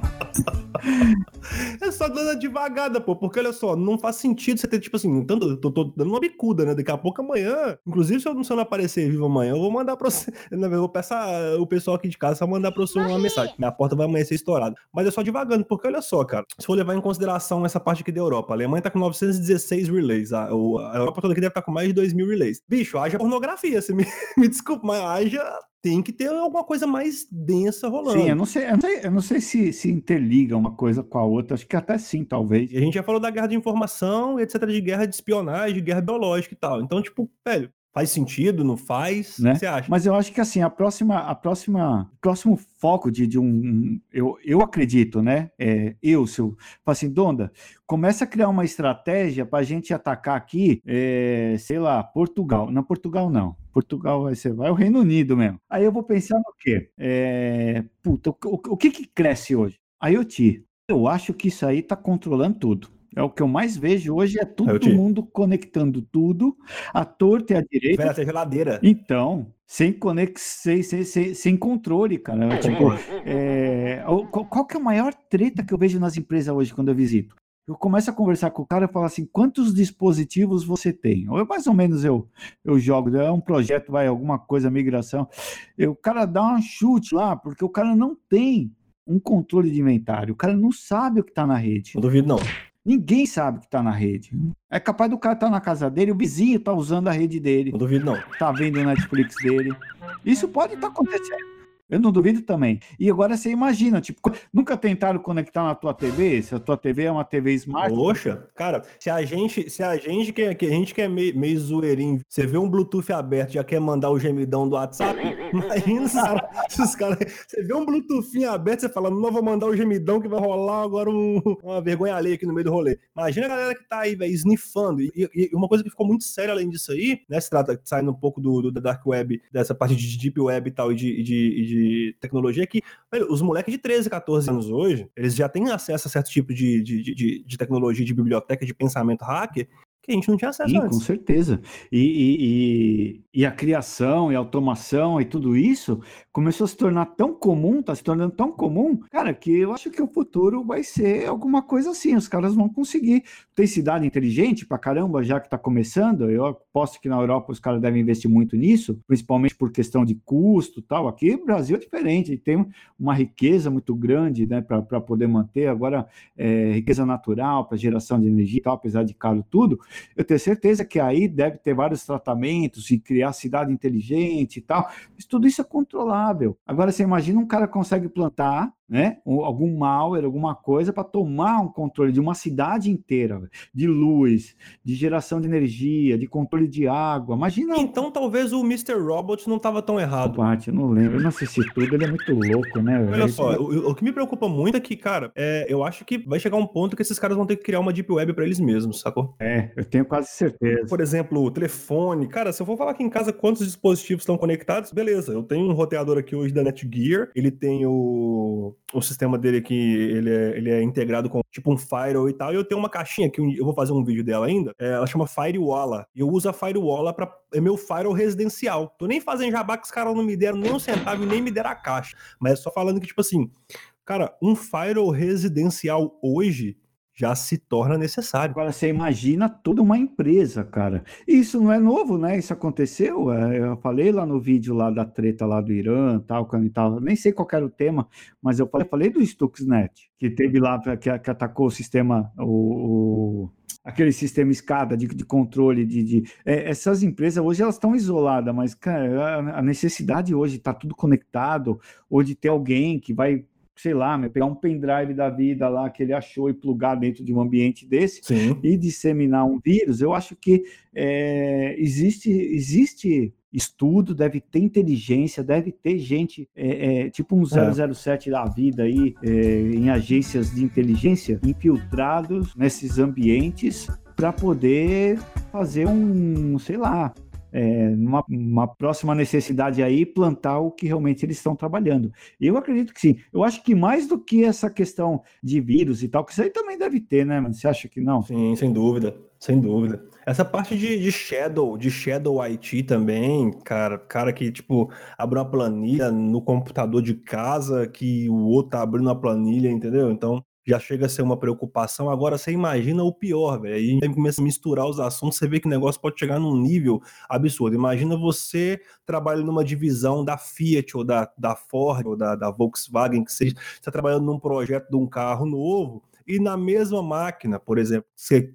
(laughs) (laughs) É só dando devagada, pô, porque olha só, não faz sentido você ter, tipo assim, tanto, tô, tô dando uma bicuda, né? Daqui a pouco amanhã, inclusive se eu, se eu não aparecer vivo amanhã, eu vou mandar pra você, (laughs) eu vou peçar o pessoal aqui de casa mandar pra você uma mensagem, minha porta vai amanhecer estourada. Mas é só devagando, porque olha só, cara, se for levar em consideração essa parte aqui da Europa, a Alemanha tá com 916 relays, a, a Europa toda aqui deve estar tá com mais de 2 mil relays. Bicho, haja pornografia, você me, (laughs) me desculpa, mas haja tem que ter alguma coisa mais densa rolando. Sim, eu não sei, eu não sei, eu não sei se, se interliga uma coisa com a outra, acho que até sim, talvez. E a gente já falou da guerra de informação, etc, de guerra de espionagem, de guerra biológica e tal. Então, tipo, velho, faz sentido, não faz? Né? O que você acha? Mas eu acho que assim, a próxima, a próxima, próximo foco de, de um, eu, eu acredito, né? É, eu, seu, assim, Donda, começa a criar uma estratégia para a gente atacar aqui, é, sei lá, Portugal. Não, Portugal não. Portugal vai ser, vai o Reino Unido mesmo. Aí eu vou pensar no quê? É, puta, o, o, o que que cresce hoje? IoT. Eu acho que isso aí está controlando tudo. É o que eu mais vejo hoje, é todo mundo conectando tudo, a torta e a direita. Essa geladeira. Então, sem conexão, sem, sem, sem, controle, cara. tipo, é, qual, qual, que é a maior treta que eu vejo nas empresas hoje quando eu visito? Eu começo a conversar com o cara e falo assim, quantos dispositivos você tem? Ou mais ou menos eu, eu jogo, é um projeto, vai, alguma coisa, migração. Eu, o cara dá um chute lá, porque o cara não tem um controle de inventário. O cara não sabe o que está na rede. Não duvido, não. Ninguém sabe o que está na rede. É capaz do cara estar tá na casa dele, o vizinho está usando a rede dele. Não duvido, não. Está vendo o Netflix dele. Isso pode estar tá acontecendo. Eu não duvido também. E agora você imagina, tipo, nunca tentaram conectar na tua TV? Se a tua TV é uma TV smart. Poxa, cara, se a gente, se a gente que, que a gente que é meio, meio zoeirinho, você vê um Bluetooth aberto já quer mandar o gemidão do WhatsApp, (laughs) imagina se, os caras. Você vê um Bluetooth aberto, você fala, não vou mandar o gemidão que vai rolar agora um, uma vergonha alheia aqui no meio do rolê. Imagina a galera que tá aí, velho, snifando. E, e, uma coisa que ficou muito séria além disso aí, né? Se trata saindo um pouco do, do, Dark Web, dessa parte de Deep Web e tal, e de, de, de de tecnologia que velho, os moleques de 13, 14 anos hoje, eles já têm acesso a certo tipo de, de, de, de tecnologia, de biblioteca, de pensamento hacker, que a gente não tinha acesso Sim, antes. Com certeza. E, e, e, a criação e a automação e tudo isso começou a se tornar tão comum, está se tornando tão comum, cara, que eu acho que o futuro vai ser alguma coisa assim. Os caras vão conseguir. Tem cidade inteligente pra caramba, já que está começando. Eu aposto que na Europa os caras devem investir muito nisso, principalmente por questão de custo tal. Aqui o Brasil é diferente, tem uma riqueza muito grande né, para poder manter. Agora, é, riqueza natural para geração de energia e tal, apesar de caro tudo. Eu tenho certeza que aí deve ter vários tratamentos e criar cidade inteligente e tal. Mas tudo isso é controlável. Agora, você imagina um cara consegue plantar né? algum malware, alguma coisa para tomar um controle de uma cidade inteira, de luz, de geração de energia, de controle de água. Imagina. Então talvez o Mr. Robot não estava tão errado. Parte, eu não lembro, eu não assisti tudo, ele é muito louco, né? Olha só, o, o, que me preocupa muito é que, cara, é, eu acho que vai chegar um ponto que esses caras vão ter que criar uma deep web para eles mesmos, sacou? É, eu tenho quase certeza. Por exemplo, o telefone. Cara, se eu for falar aqui em casa quantos dispositivos estão conectados, beleza. Eu tenho um roteador aqui hoje da Netgear, ele tem o o sistema dele aqui, ele é, ele é integrado com tipo um firewall e tal, e eu tenho uma caixinha que eu vou fazer um vídeo dela ainda, é, ela chama Firewall. E eu uso a Firewall para é meu firewall residencial. Tô nem fazendo jabá que os caras não me deram nem um centavo e nem me deram a caixa. Mas é só falando que, tipo assim, cara, um firewall residencial hoje já se torna necessário. Agora você imagina toda uma empresa, cara. Isso não é novo, né? Isso aconteceu. É, eu falei lá no vídeo lá da treta lá do Irã, tal, quando tava, nem sei qual era o tema, mas eu falei, falei do Stuxnet, que teve lá que, que atacou o sistema, o, o aquele sistema escada de, de controle de, de é, essas empresas hoje elas estão isoladas, mas cara, a necessidade hoje está tudo conectado, ou de ter alguém que vai sei lá, né, pegar um pendrive da vida lá que ele achou e plugar dentro de um ambiente desse Sim. e disseminar um vírus, eu acho que é, existe, existe estudo, deve ter inteligência, deve ter gente, é, é, tipo um 007 é. da vida aí, é, em agências de inteligência, infiltrados nesses ambientes para poder fazer um, sei lá, é, numa uma próxima necessidade aí, plantar o que realmente eles estão trabalhando. Eu acredito que sim. Eu acho que mais do que essa questão de vírus e tal, que isso aí também deve ter, né? Mas você acha que não? Sim, sem dúvida, sem dúvida. Essa parte de, de Shadow, de Shadow IT também, cara, cara que, tipo, abre uma planilha no computador de casa, que o outro tá abrindo uma planilha, entendeu? Então, já chega a ser uma preocupação. Agora você imagina o pior, velho. Aí começa a misturar os assuntos, você vê que o negócio pode chegar num nível absurdo. Imagina você trabalhando numa divisão da Fiat ou da, da Ford ou da, da Volkswagen, que seja, você está trabalhando num projeto de um carro novo e na mesma máquina, por exemplo. Você,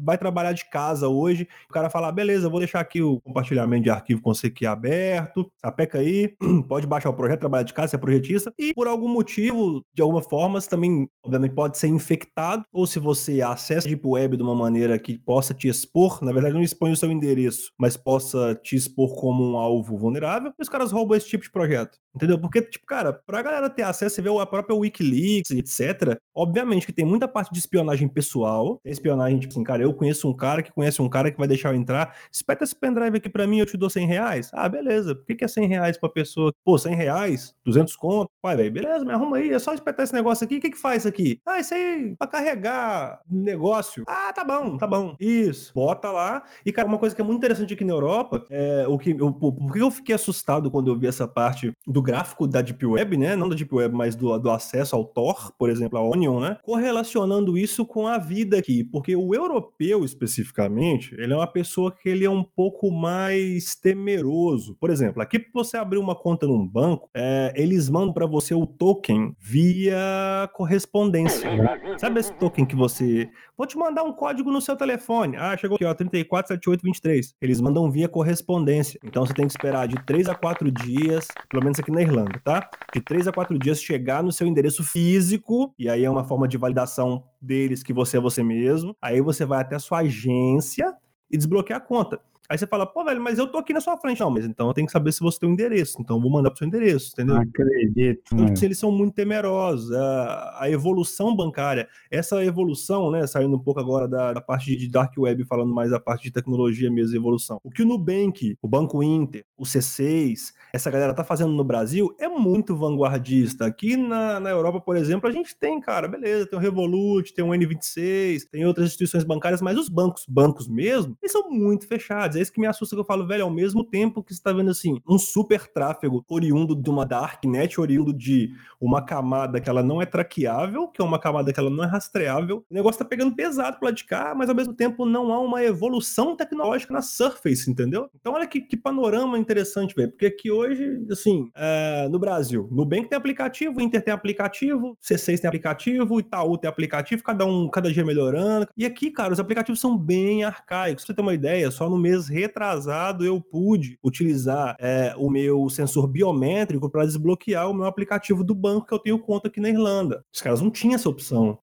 vai trabalhar de casa hoje, o cara fala, beleza, vou deixar aqui o compartilhamento de arquivo com você aqui aberto, sapeca aí, (clears throat) pode baixar o projeto, trabalhar de casa, você é projetista, e por algum motivo, de alguma forma, você também, obviamente, pode ser infectado, ou se você acessa a Deep Web de uma maneira que possa te expor, na verdade não expõe o seu endereço, mas possa te expor como um alvo vulnerável, os caras roubam esse tipo de projeto. Entendeu? Porque, tipo, cara, pra galera ter acesso, você vê a própria Wikileaks, etc. Obviamente que tem muita parte de espionagem pessoal. Tem espionagem, tipo assim, cara, eu conheço um cara que conhece um cara que vai deixar eu entrar. Espeta esse pendrive aqui pra mim, eu te dou 100 reais. Ah, beleza. Por que, que é 100 reais pra pessoa? Pô, 100 reais? 200 conto? Pai, velho, beleza, me arruma aí. É só espetar esse negócio aqui. O que que faz aqui? Ah, isso aí, pra carregar negócio. Ah, tá bom, tá bom. Isso. Bota lá. E, cara, uma coisa que é muito interessante aqui na Europa, é o que eu, por que eu fiquei assustado quando eu vi essa parte do gráfico da Deep Web, né? Não da Deep Web, mas do, do acesso ao Tor, por exemplo, a Onion, né? Correlacionando isso com a vida aqui. Porque o europeu, especificamente, ele é uma pessoa que ele é um pouco mais temeroso. Por exemplo, aqui você abrir uma conta num banco, é, eles mandam para você o token via correspondência. Sabe esse token que você. Vou te mandar um código no seu telefone. Ah, chegou aqui, ó, 347823. Eles mandam via correspondência. Então você tem que esperar de 3 a 4 dias, pelo menos aqui na Irlanda, tá? De 3 a 4 dias chegar no seu endereço físico, e aí é uma forma de validação deles que você é você mesmo. Aí você vai até a sua agência e desbloquear a conta. Aí você fala, pô, velho, mas eu tô aqui na sua frente. Não, mas então eu tenho que saber se você tem um endereço. Então eu vou mandar pro seu endereço, entendeu? Acredito. Então, tipo, eles são muito temerosos. A, a, evolução bancária, essa evolução, né, saindo um pouco agora da, da, parte de Dark Web, falando mais da parte de tecnologia mesmo, evolução. O que o Nubank, o Banco Inter, o C6, essa galera tá fazendo no Brasil é muito vanguardista. Aqui na, na Europa, por exemplo, a gente tem, cara, beleza, tem o Revolut, tem o N26, tem outras instituições bancárias, mas os bancos, bancos mesmo, eles são muito fechados é isso que me assusta que eu falo, velho, ao mesmo tempo que você tá vendo assim, um super tráfego oriundo de uma darknet, oriundo de uma camada que ela não é traqueável, que é uma camada que ela não é rastreável, o negócio tá pegando pesado pro lado de cá, mas ao mesmo tempo não há uma evolução tecnológica na Surface, entendeu? Então olha que, que panorama interessante, velho, porque aqui hoje, assim, é, no Brasil, Nubank tem aplicativo, Inter tem aplicativo, C6 tem aplicativo, Itaú tem aplicativo, cada um, cada dia melhorando. E aqui, cara, os aplicativos são bem arcaicos. Pra você ter uma ideia, só no mês retrasado eu pude utilizar é, o meu sensor biométrico para desbloquear o meu aplicativo do banco que eu tenho conta aqui na Irlanda. Os caras não tinham essa opção.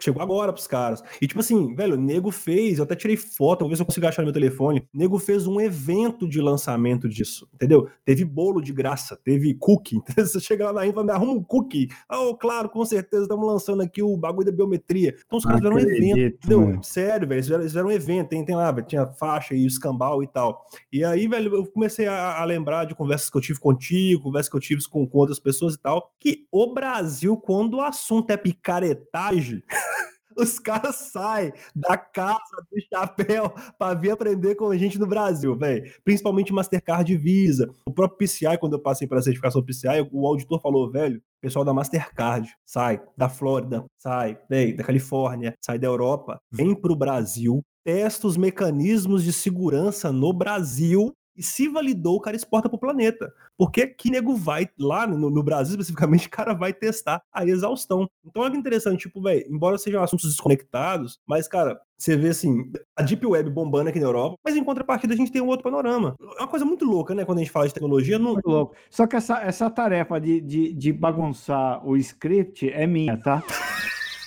Chegou agora pros caras. E tipo assim, velho, o nego fez, eu até tirei foto, vou ver se eu consigo achar no meu telefone. O nego fez um evento de lançamento disso, entendeu? Teve bolo de graça, teve cookie. (laughs) Entendeu? Você chega lá na Infra, me arruma um cookie. Oh, claro, com certeza, estamos lançando aqui o bagulho da biometria. Então os caras fizeram um evento, entendeu? Sério, velho, eles fizeram, eles fizeram, um evento, tem, tem lá, tinha faixa e escambau e tal. E aí, velho, eu comecei a, a, lembrar de conversas que eu tive contigo, conversas que eu tive com, com outras pessoas e tal, que o Brasil, quando o assunto é picaretagem, (laughs) os caras saem da casa do chapéu para vir aprender com a gente no Brasil, velho. Principalmente Mastercard e Visa. O próprio PCI, quando eu passei para certificação PCI, o auditor falou, velho, pessoal da Mastercard sai da Flórida, sai véio, da Califórnia, sai da Europa, vem para o Brasil, testa os mecanismos de segurança no Brasil e se validou, o cara exporta para o planeta. Porque que nego vai, lá no, no, Brasil especificamente, (laughs) o cara vai testar a exaustão. Então que interessante, tipo, velho, embora sejam assuntos desconectados, mas, cara, você vê assim, a Deep Web bombando aqui na Europa, mas em contrapartida a gente tem um outro panorama. É uma coisa muito louca, né, quando a gente fala de tecnologia. Não... Muito louco. Só que essa, essa tarefa de, de, de bagunçar o script é minha, tá?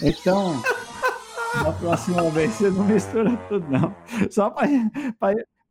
Então. (laughs) Da próxima vez você não mistura tudo, não. Só para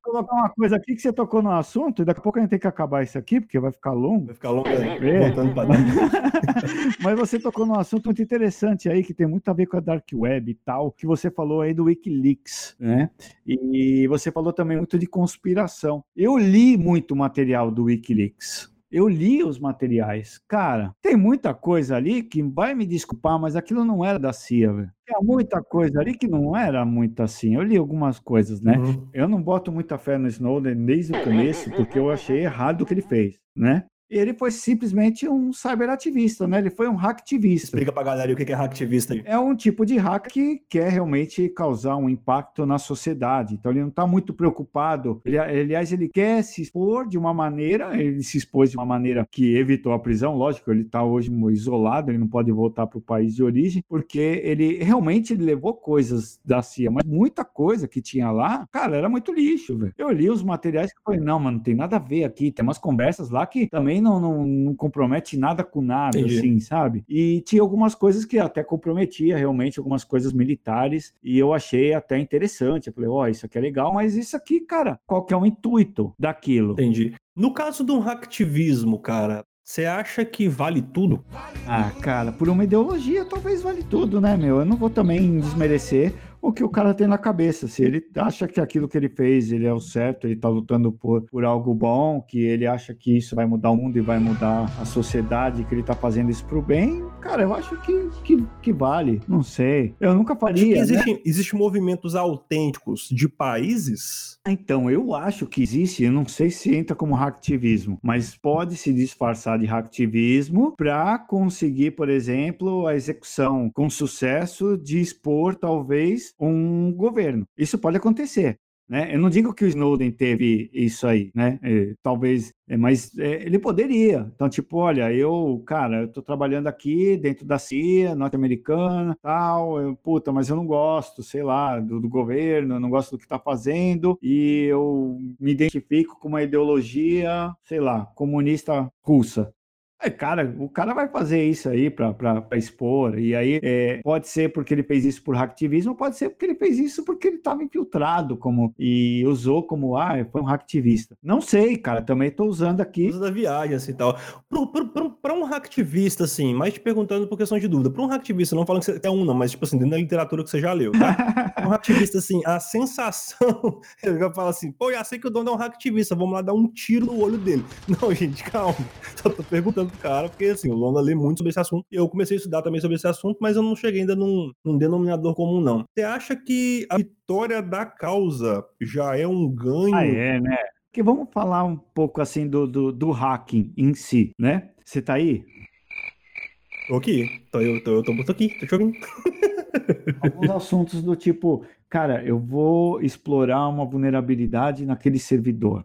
colocar uma coisa aqui que você tocou no assunto, e daqui a pouco a gente tem que acabar isso aqui, porque vai ficar longo. Vai ficar longo, é. voltando para (laughs) Mas você tocou num assunto muito interessante aí, que tem muito a ver com a Dark Web e tal, que você falou aí do Wikileaks, né? E você falou também muito de conspiração. Eu li muito material do Wikileaks. Eu li os materiais. Cara, tem muita coisa ali que vai me desculpar, mas aquilo não era da CIA, velho. Tinha muita coisa ali que não era muito assim. Eu li algumas coisas, né? Uhum. Eu não boto muita fé no Snowden desde o começo, porque eu achei errado o que ele fez, né? Ele foi simplesmente um cyberativista, né? Ele foi um hacktivista. Explica pra galera o que é hacktivista aí. É um tipo de hack que quer realmente causar um impacto na sociedade. Então ele não está muito preocupado. Ele, aliás, ele quer se expor de uma maneira, ele se expôs de uma maneira que evitou a prisão. Lógico, ele está hoje isolado, ele não pode voltar para o país de origem, porque ele realmente levou coisas da CIA, mas muita coisa que tinha lá, cara, era muito lixo, velho. Eu li os materiais que falei, não, mano, não tem nada a ver aqui. Tem umas conversas lá que também não, não, não compromete nada com nada, Entendi. assim, sabe? E tinha algumas coisas que até comprometia realmente, algumas coisas militares, e eu achei até interessante. Eu falei, ó, oh, isso aqui é legal, mas isso aqui, cara, qual que é o intuito daquilo? Entendi. No caso do hacktivismo, cara, você acha que vale tudo? Ah, cara, por uma ideologia talvez vale tudo, né, meu? Eu não vou também desmerecer o que o cara tem na cabeça. Se ele acha que aquilo que ele fez ele é o certo, ele está lutando por, por algo bom, que ele acha que isso vai mudar o mundo e vai mudar a sociedade, que ele está fazendo isso pro bem, cara, eu acho que, que, que vale. Não sei. Eu nunca faria. Existem né? existe movimentos autênticos de países? Então, eu acho que existe, eu não sei se entra como hacktivismo, mas pode se disfarçar de hacktivismo para conseguir, por exemplo, a execução com sucesso de expor, talvez, um governo. Isso pode acontecer. Né? Eu não digo que o Snowden teve isso aí, né? É, talvez, é, mas é, ele poderia. Então, tipo, olha, eu, cara, eu tô trabalhando aqui dentro da CIA norte-americana, tal, eu, puta, mas eu não gosto, sei lá, do, do governo, eu não gosto do que tá fazendo, e eu me identifico com uma ideologia, sei lá, comunista russa. É, cara, o cara vai fazer isso aí para expor, e aí é, pode ser porque ele fez isso por hacktivismo, pode ser porque ele fez isso porque ele estava infiltrado como e usou como, ah, foi um hacktivista. Não sei, cara, também estou usando aqui. Usa da viagem, assim, tal. Para um hacktivista, assim, mas te perguntando por questão de dúvida, para um hacktivista, não falando que você é um, não, mas, tipo assim, dentro da literatura que você já leu, tá? (laughs) um hacktivista, assim, a sensação, (laughs) ele vai falar assim, pô, já sei que o dono é um hacktivista, vamos lá dar um tiro no olho dele. Não, gente, calma, (laughs) só tô perguntando cara, porque assim, o Lona lê muito sobre esse assunto. Eu comecei a estudar também sobre esse assunto, mas eu não cheguei ainda num, num denominador comum, não. Você acha que a vitória da causa já é um ganho? Ah, é, né? Que vamos falar um pouco assim do, do, do hacking em si, né? Você tá aí? Tô aqui, tô, eu, tô, eu tô, tô aqui, tô te ouvindo. Alguns assuntos do tipo, cara, eu vou explorar uma vulnerabilidade naquele servidor.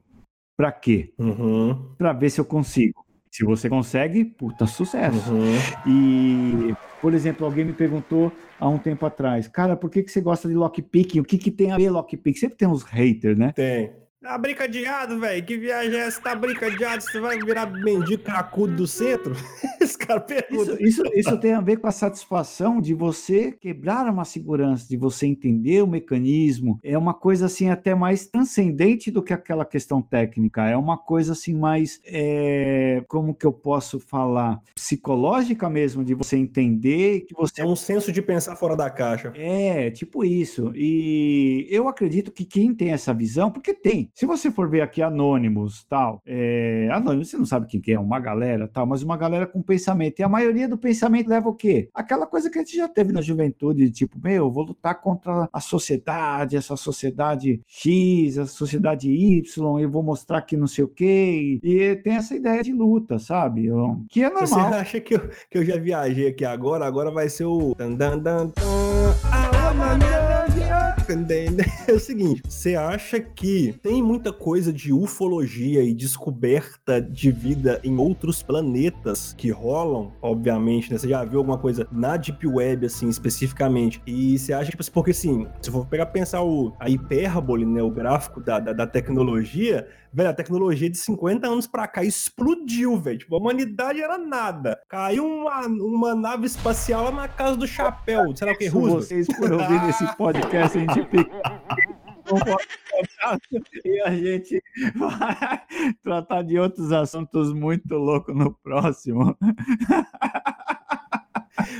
Para quê? Uhum. Para ver se eu consigo. Se você consegue, puta sucesso. Uhum. E, por exemplo, alguém me perguntou há um tempo atrás, cara, por que, que você gosta de lockpicking? O que, que tem a ver lockpicking? Sempre tem uns haters, né? Tem. Tá brincadeado, velho. Que viagem é essa? Tá brincadeado? Você vai virar mendigo cracudo do centro? (laughs) Esse cara pergunta. Isso, isso, isso, tem a ver com a satisfação de você quebrar uma segurança, de você entender o mecanismo. É uma coisa assim até mais transcendente do que aquela questão técnica. É uma coisa assim mais, é, como que eu posso falar, psicológica mesmo, de você entender que você é um senso de pensar fora da caixa. É, tipo isso. E eu acredito que quem tem essa visão, porque tem, se você for ver aqui Anônimos, tal, é, Anônimos, você não sabe quem que é, uma galera, tal, mas uma galera com pensamento. E a maioria do pensamento leva o quê? Aquela coisa que a gente já teve na juventude, tipo, meu, vou lutar contra a sociedade, essa sociedade X, a sociedade Y, eu vou mostrar que não sei o quê. E tem essa ideia de luta, sabe? Que é normal. Você acha que eu, que eu já viajei aqui agora? Agora vai ser o. Dan, dan, dan, dan, (laughs) é o seguinte, você acha que tem muita coisa de ufologia e descoberta de vida em outros planetas que rolam, obviamente, né? Você já viu alguma coisa na Deep Web, assim, especificamente? E você acha, tipo, porque assim, se for pegar pensar o, a hipérbole, né, o gráfico da, da, da tecnologia, velho, a tecnologia de 50 anos pra cá explodiu, velho. Tipo, a humanidade era nada. Caiu uma, uma nave espacial lá na casa do chapéu, sei lá o que, russo. Vocês por ouvir esse (laughs) podcast, a gente e a gente vai tratar de outros assuntos muito loucos no próximo. (laughs)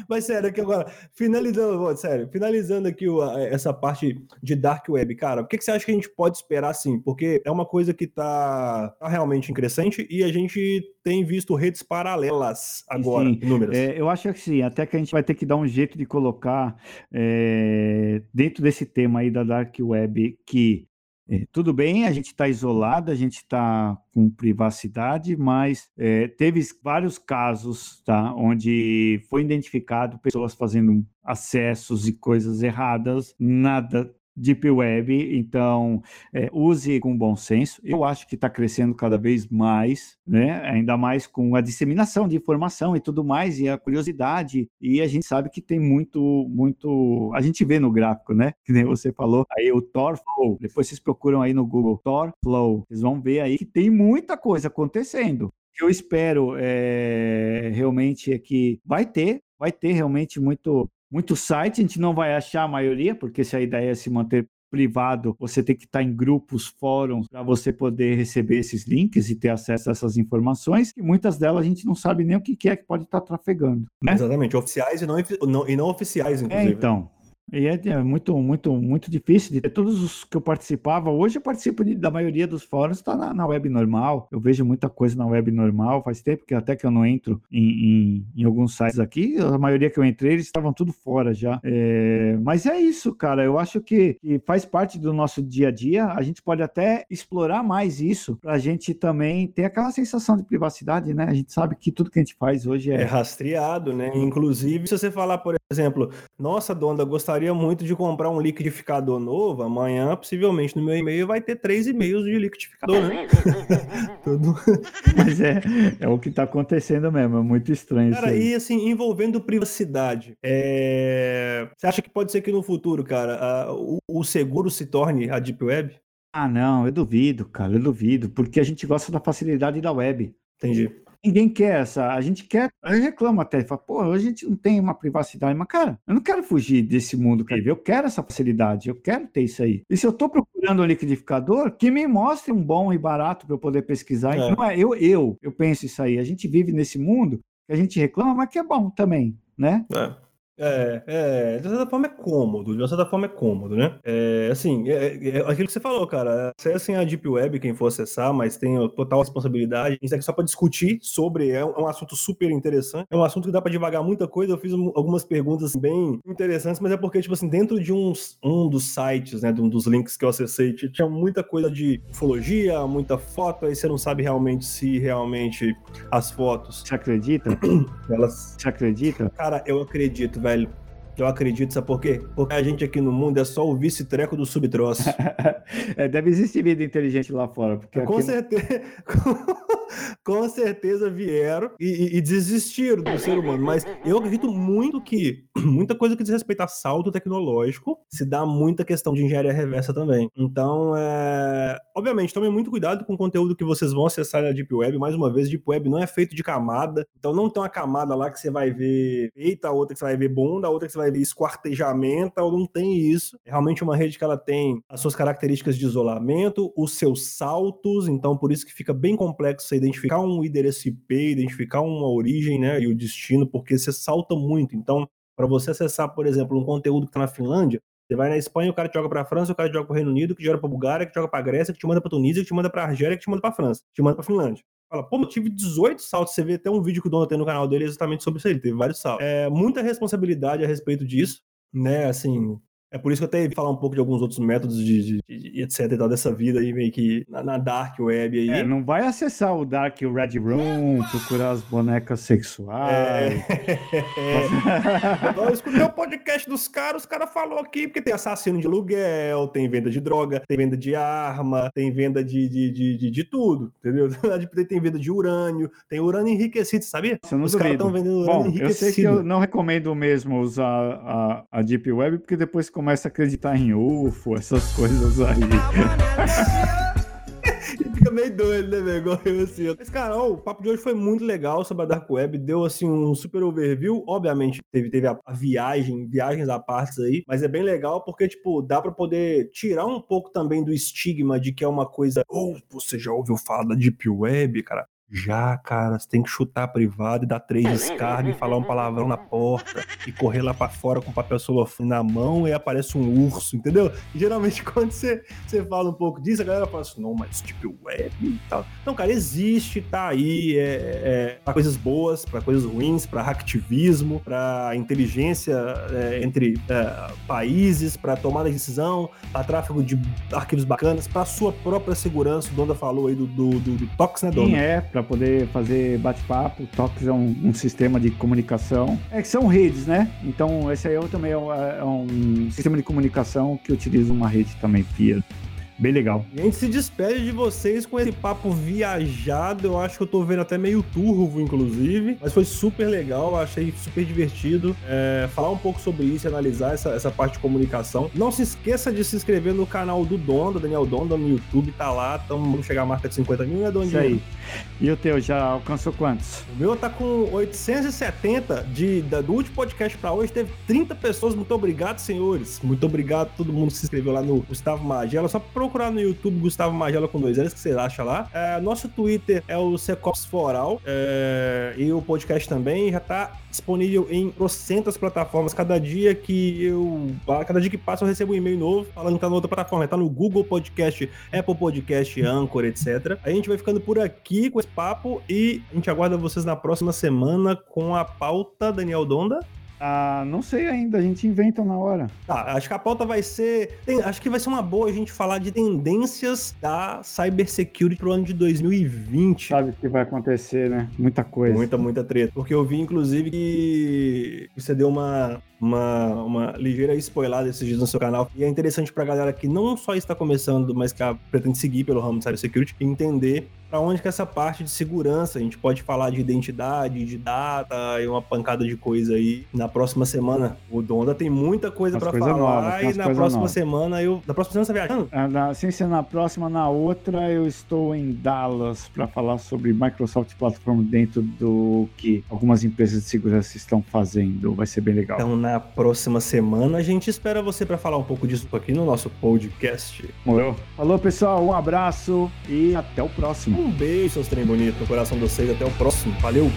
Mas sério, aqui agora, finalizando, sério, finalizando aqui o, essa parte de Dark Web, cara, o que, que, você acha que a gente pode esperar assim? Porque é uma coisa que tá, tá realmente crescente e a gente tem visto redes paralelas agora, sim. números. É, eu acho que sim, até que a gente vai ter que dar um jeito de colocar é, dentro desse tema aí da Dark Web que É, tudo bem, a gente está isolado, a gente está com privacidade, mas é, teve vários casos tá, onde foi identificado pessoas fazendo acessos e coisas erradas, nada Deep Web, então é, use com bom senso. Eu acho que está crescendo cada vez mais, né? ainda mais com a disseminação de informação e tudo mais, e a curiosidade. E a gente sabe que tem muito, muito. A gente vê no gráfico, né? Que nem você falou, aí o Tor Flow. Depois vocês procuram aí no Google Tor Flow. Vocês vão ver aí que tem muita coisa acontecendo. Eu espero é, realmente é que vai ter, vai ter realmente muito muito site, a gente não vai achar a maioria, porque se a ideia é se manter privado, você tem que estar em grupos, fóruns, para você poder receber esses links e ter acesso a essas informações, e muitas delas a gente não sabe nem o que é que pode estar trafegando. Né? Exatamente, oficiais e não, não, e não oficiais, inclusive. É, então, e é, é, muito, muito, muito difícil de. Todos os que eu participava, hoje eu participo de, da maioria dos fóruns, está na, na, web normal. Eu vejo muita coisa na web normal. Faz tempo que até que eu não entro em, em, em alguns sites aqui, a maioria que eu entrei, eles estavam tudo fora já. É, mas é isso, cara. Eu acho que, que, faz parte do nosso dia a dia. A gente pode até explorar mais isso para a gente também ter aquela sensação de privacidade, né? A gente sabe que tudo que a gente faz hoje é. É rastreado, né? Inclusive, se você falar, por exemplo, nossa, Donda, gostaria gostaria muito de comprar um liquidificador novo. Amanhã, possivelmente, no meu e-mail vai ter três e-mails de liquidificador, né? (laughs) Tudo... Mas é, é o que está acontecendo mesmo, é muito estranho cara, isso. Cara, e assim, envolvendo privacidade, é... você acha que pode ser que no futuro, cara, a, o, o seguro se torne a Deep Web? Ah, não, eu duvido, cara, eu duvido, porque a gente gosta da facilidade da web. Entendi. Ninguém quer essa. A gente quer. A gente reclama até. Fala, pô, a gente não tem uma privacidade. Mas, cara, eu não quero fugir desse mundo, cara. Eu quero essa facilidade. Eu quero ter isso aí. E se eu estou procurando um liquidificador, que me mostre um bom e barato para eu poder pesquisar. É. Não é eu, eu, eu penso isso aí. A gente vive nesse mundo que a gente reclama, mas que é bom também, né? É. É, é, de certa forma é cômodo, de certa forma é cômodo, né? É, assim, é, é, é aquilo que você falou, cara, acessem a Deep Web, quem for acessar, mas tem total responsabilidade. Isso aqui só para discutir sobre, é um, é um, assunto super interessante, é um assunto que dá para devagar muita coisa, eu fiz um, algumas perguntas bem interessantes, mas é porque, tipo assim, dentro de uns, um dos sites, né, de um dos links que eu acessei, tinha muita coisa de ufologia, muita foto, aí você não sabe realmente se realmente as fotos... Você acredita? (coughs) Elas... Você acredita? Cara, eu acredito, velho velho. Eu acredito, sabe por quê? Porque a gente aqui no mundo é só o vice-treco do subtroço. (laughs) é, deve existir vida inteligente lá fora. Porque com, certeza, com (laughs) certeza vieram e, e, desistiram do ser humano. Mas eu acredito muito que (clears throat) muita coisa que diz respeito a salto tecnológico se dá muita questão de engenharia reversa também. Então, é... obviamente, tomem muito cuidado com o conteúdo que vocês vão acessar na Deep Web. Mais uma vez, Deep Web não é feito de camada. Então, não tem uma camada lá que você vai ver peita, outra que você vai ver bunda, outra que você vai ver esquartejamento, não tem isso. É realmente uma rede que ela tem as suas características de isolamento, os seus saltos, então por isso que fica bem complexo você identificar um IP, identificar uma origem, né, e o destino, porque você salta muito. Então, para você acessar, por exemplo, um conteúdo que está na Finlândia, você vai na Espanha, o cara te joga para a França, o cara te joga para o Reino Unido, que te joga para a Bulgária, que te joga para a Grécia, que te manda para Tunísia, que te manda para a Argélia, que te manda para a França, que te manda para a Finlândia. Fala, pô, eu tive 18 saltos. Você vê até um vídeo que o dono tem no canal dele exatamente sobre isso. Ele teve vários saltos. É muita responsabilidade a respeito disso, né? Assim, é por isso que eu até ia falar um pouco de alguns outros métodos de, de, de etc e tal, dessa vida aí, meio que na, na, Dark Web aí. É, não vai acessar o Dark Red Room, procurar as bonecas sexuais. É. (laughs) eu escutei o podcast dos caras, os caras falou aqui, porque tem assassino de aluguel, tem venda de droga, tem venda de arma, tem venda de, de, de, de, de tudo, entendeu? (laughs) tem venda de urânio, tem urânio enriquecido, sabia? Os caras estão vendendo urânio Bom, enriquecido. Eu sei que eu não recomendo mesmo usar a, a Deep Web, porque depois começa a acreditar em UFO, essas coisas aí. (laughs) fica meio doido, né, velho? Igual eu assim. Mas, cara, ó, o papo de hoje foi muito legal sobre a Dark Web. Deu, assim, um super overview. Obviamente, teve, teve a, a viagem, viagens à parte aí. Mas é bem legal porque, tipo, dá pra poder tirar um pouco também do estigma de que é uma coisa. Ou oh, você já ouviu falar da Deep Web, cara? Já, cara, você tem que chutar a privada e dar três descargas e falar um palavrão na porta e correr lá para fora com papel celofane na mão e aparece um urso, entendeu? E, geralmente (laughs) quando você, você fala um pouco disso, a galera fala assim, não, mas tipo web e tal. Então, cara, existe, tá aí, é, é para coisas boas, para coisas ruins, para hacktivismo, para inteligência é, entre é, países, para tomada de decisão, para tráfego de arquivos bacanas, para sua própria segurança. O Donda falou aí do, do, do, do Tox, né, Donda? Sim, é, para poder fazer bate-papo. Tox é um, um, sistema de comunicação. É que são redes, né? Então, esse aí eu também é um, é um sistema de comunicação que utiliza uma rede também, via Bem legal. E a gente se despede de vocês com esse papo viajado. Eu acho que eu tô vendo até meio turvo, inclusive. Mas foi super legal, achei super divertido. É, falar um pouco sobre isso, analisar essa, essa parte de comunicação. Não se esqueça de se inscrever no canal do Donda, Daniel Donda, no YouTube, tá lá. Tamo, vamos chegar à marca de 50 mil, né, Dondinho? Isso aí. E o teu, já alcançou quantos? O meu tá com 870 de, da, do último podcast pra hoje. Teve 30 pessoas. Muito obrigado, senhores. Muito obrigado a todo mundo que se inscreveu lá no Gustavo Magela. Só pro procurar no YouTube Gustavo Magela com dois L's, que você acha lá. É, nosso Twitter é o Secops Foral. É, e o podcast também já tá disponível em trocentas plataformas. Cada dia que eu. Cada dia que passa, eu recebo um e-mail novo falando que tá na outra plataforma. Tá no Google Podcast, Apple Podcast, Anchor, etc. A gente vai ficando por aqui com esse papo e a gente aguarda vocês na próxima semana com a pauta Daniel Donda. Ah, não sei ainda, a gente inventa na hora. Tá, acho que a pauta vai ser. Tem, acho que vai ser uma boa a gente falar de tendências da cybersecurity pro ano de 2020. Sabe o que vai acontecer, né? Muita coisa. Muita, muita treta. Porque eu vi, inclusive, que você deu uma, uma, uma ligeira spoilada esses dias no seu canal. E é interessante pra galera que não só está começando, mas que pretende seguir pelo ramo de cybersecurity, entender para onde que essa parte de segurança, a gente pode falar de identidade, de data e uma pancada de coisa aí na próxima semana. O Donda tem muita coisa para falar novas, e na próxima novas. semana eu, na próxima semana você viajando? Ah, na, sem ser na próxima, na outra eu estou em Dallas para falar sobre Microsoft Platform dentro do que algumas empresas de segurança estão fazendo. Vai ser bem legal. Então na próxima semana a gente espera você para falar um pouco disso aqui no nosso podcast. Morou? Falou pessoal, um abraço e até o próximo. Um beijo, seus trem bonitos, no coração de vocês. Até o próximo. Valeu!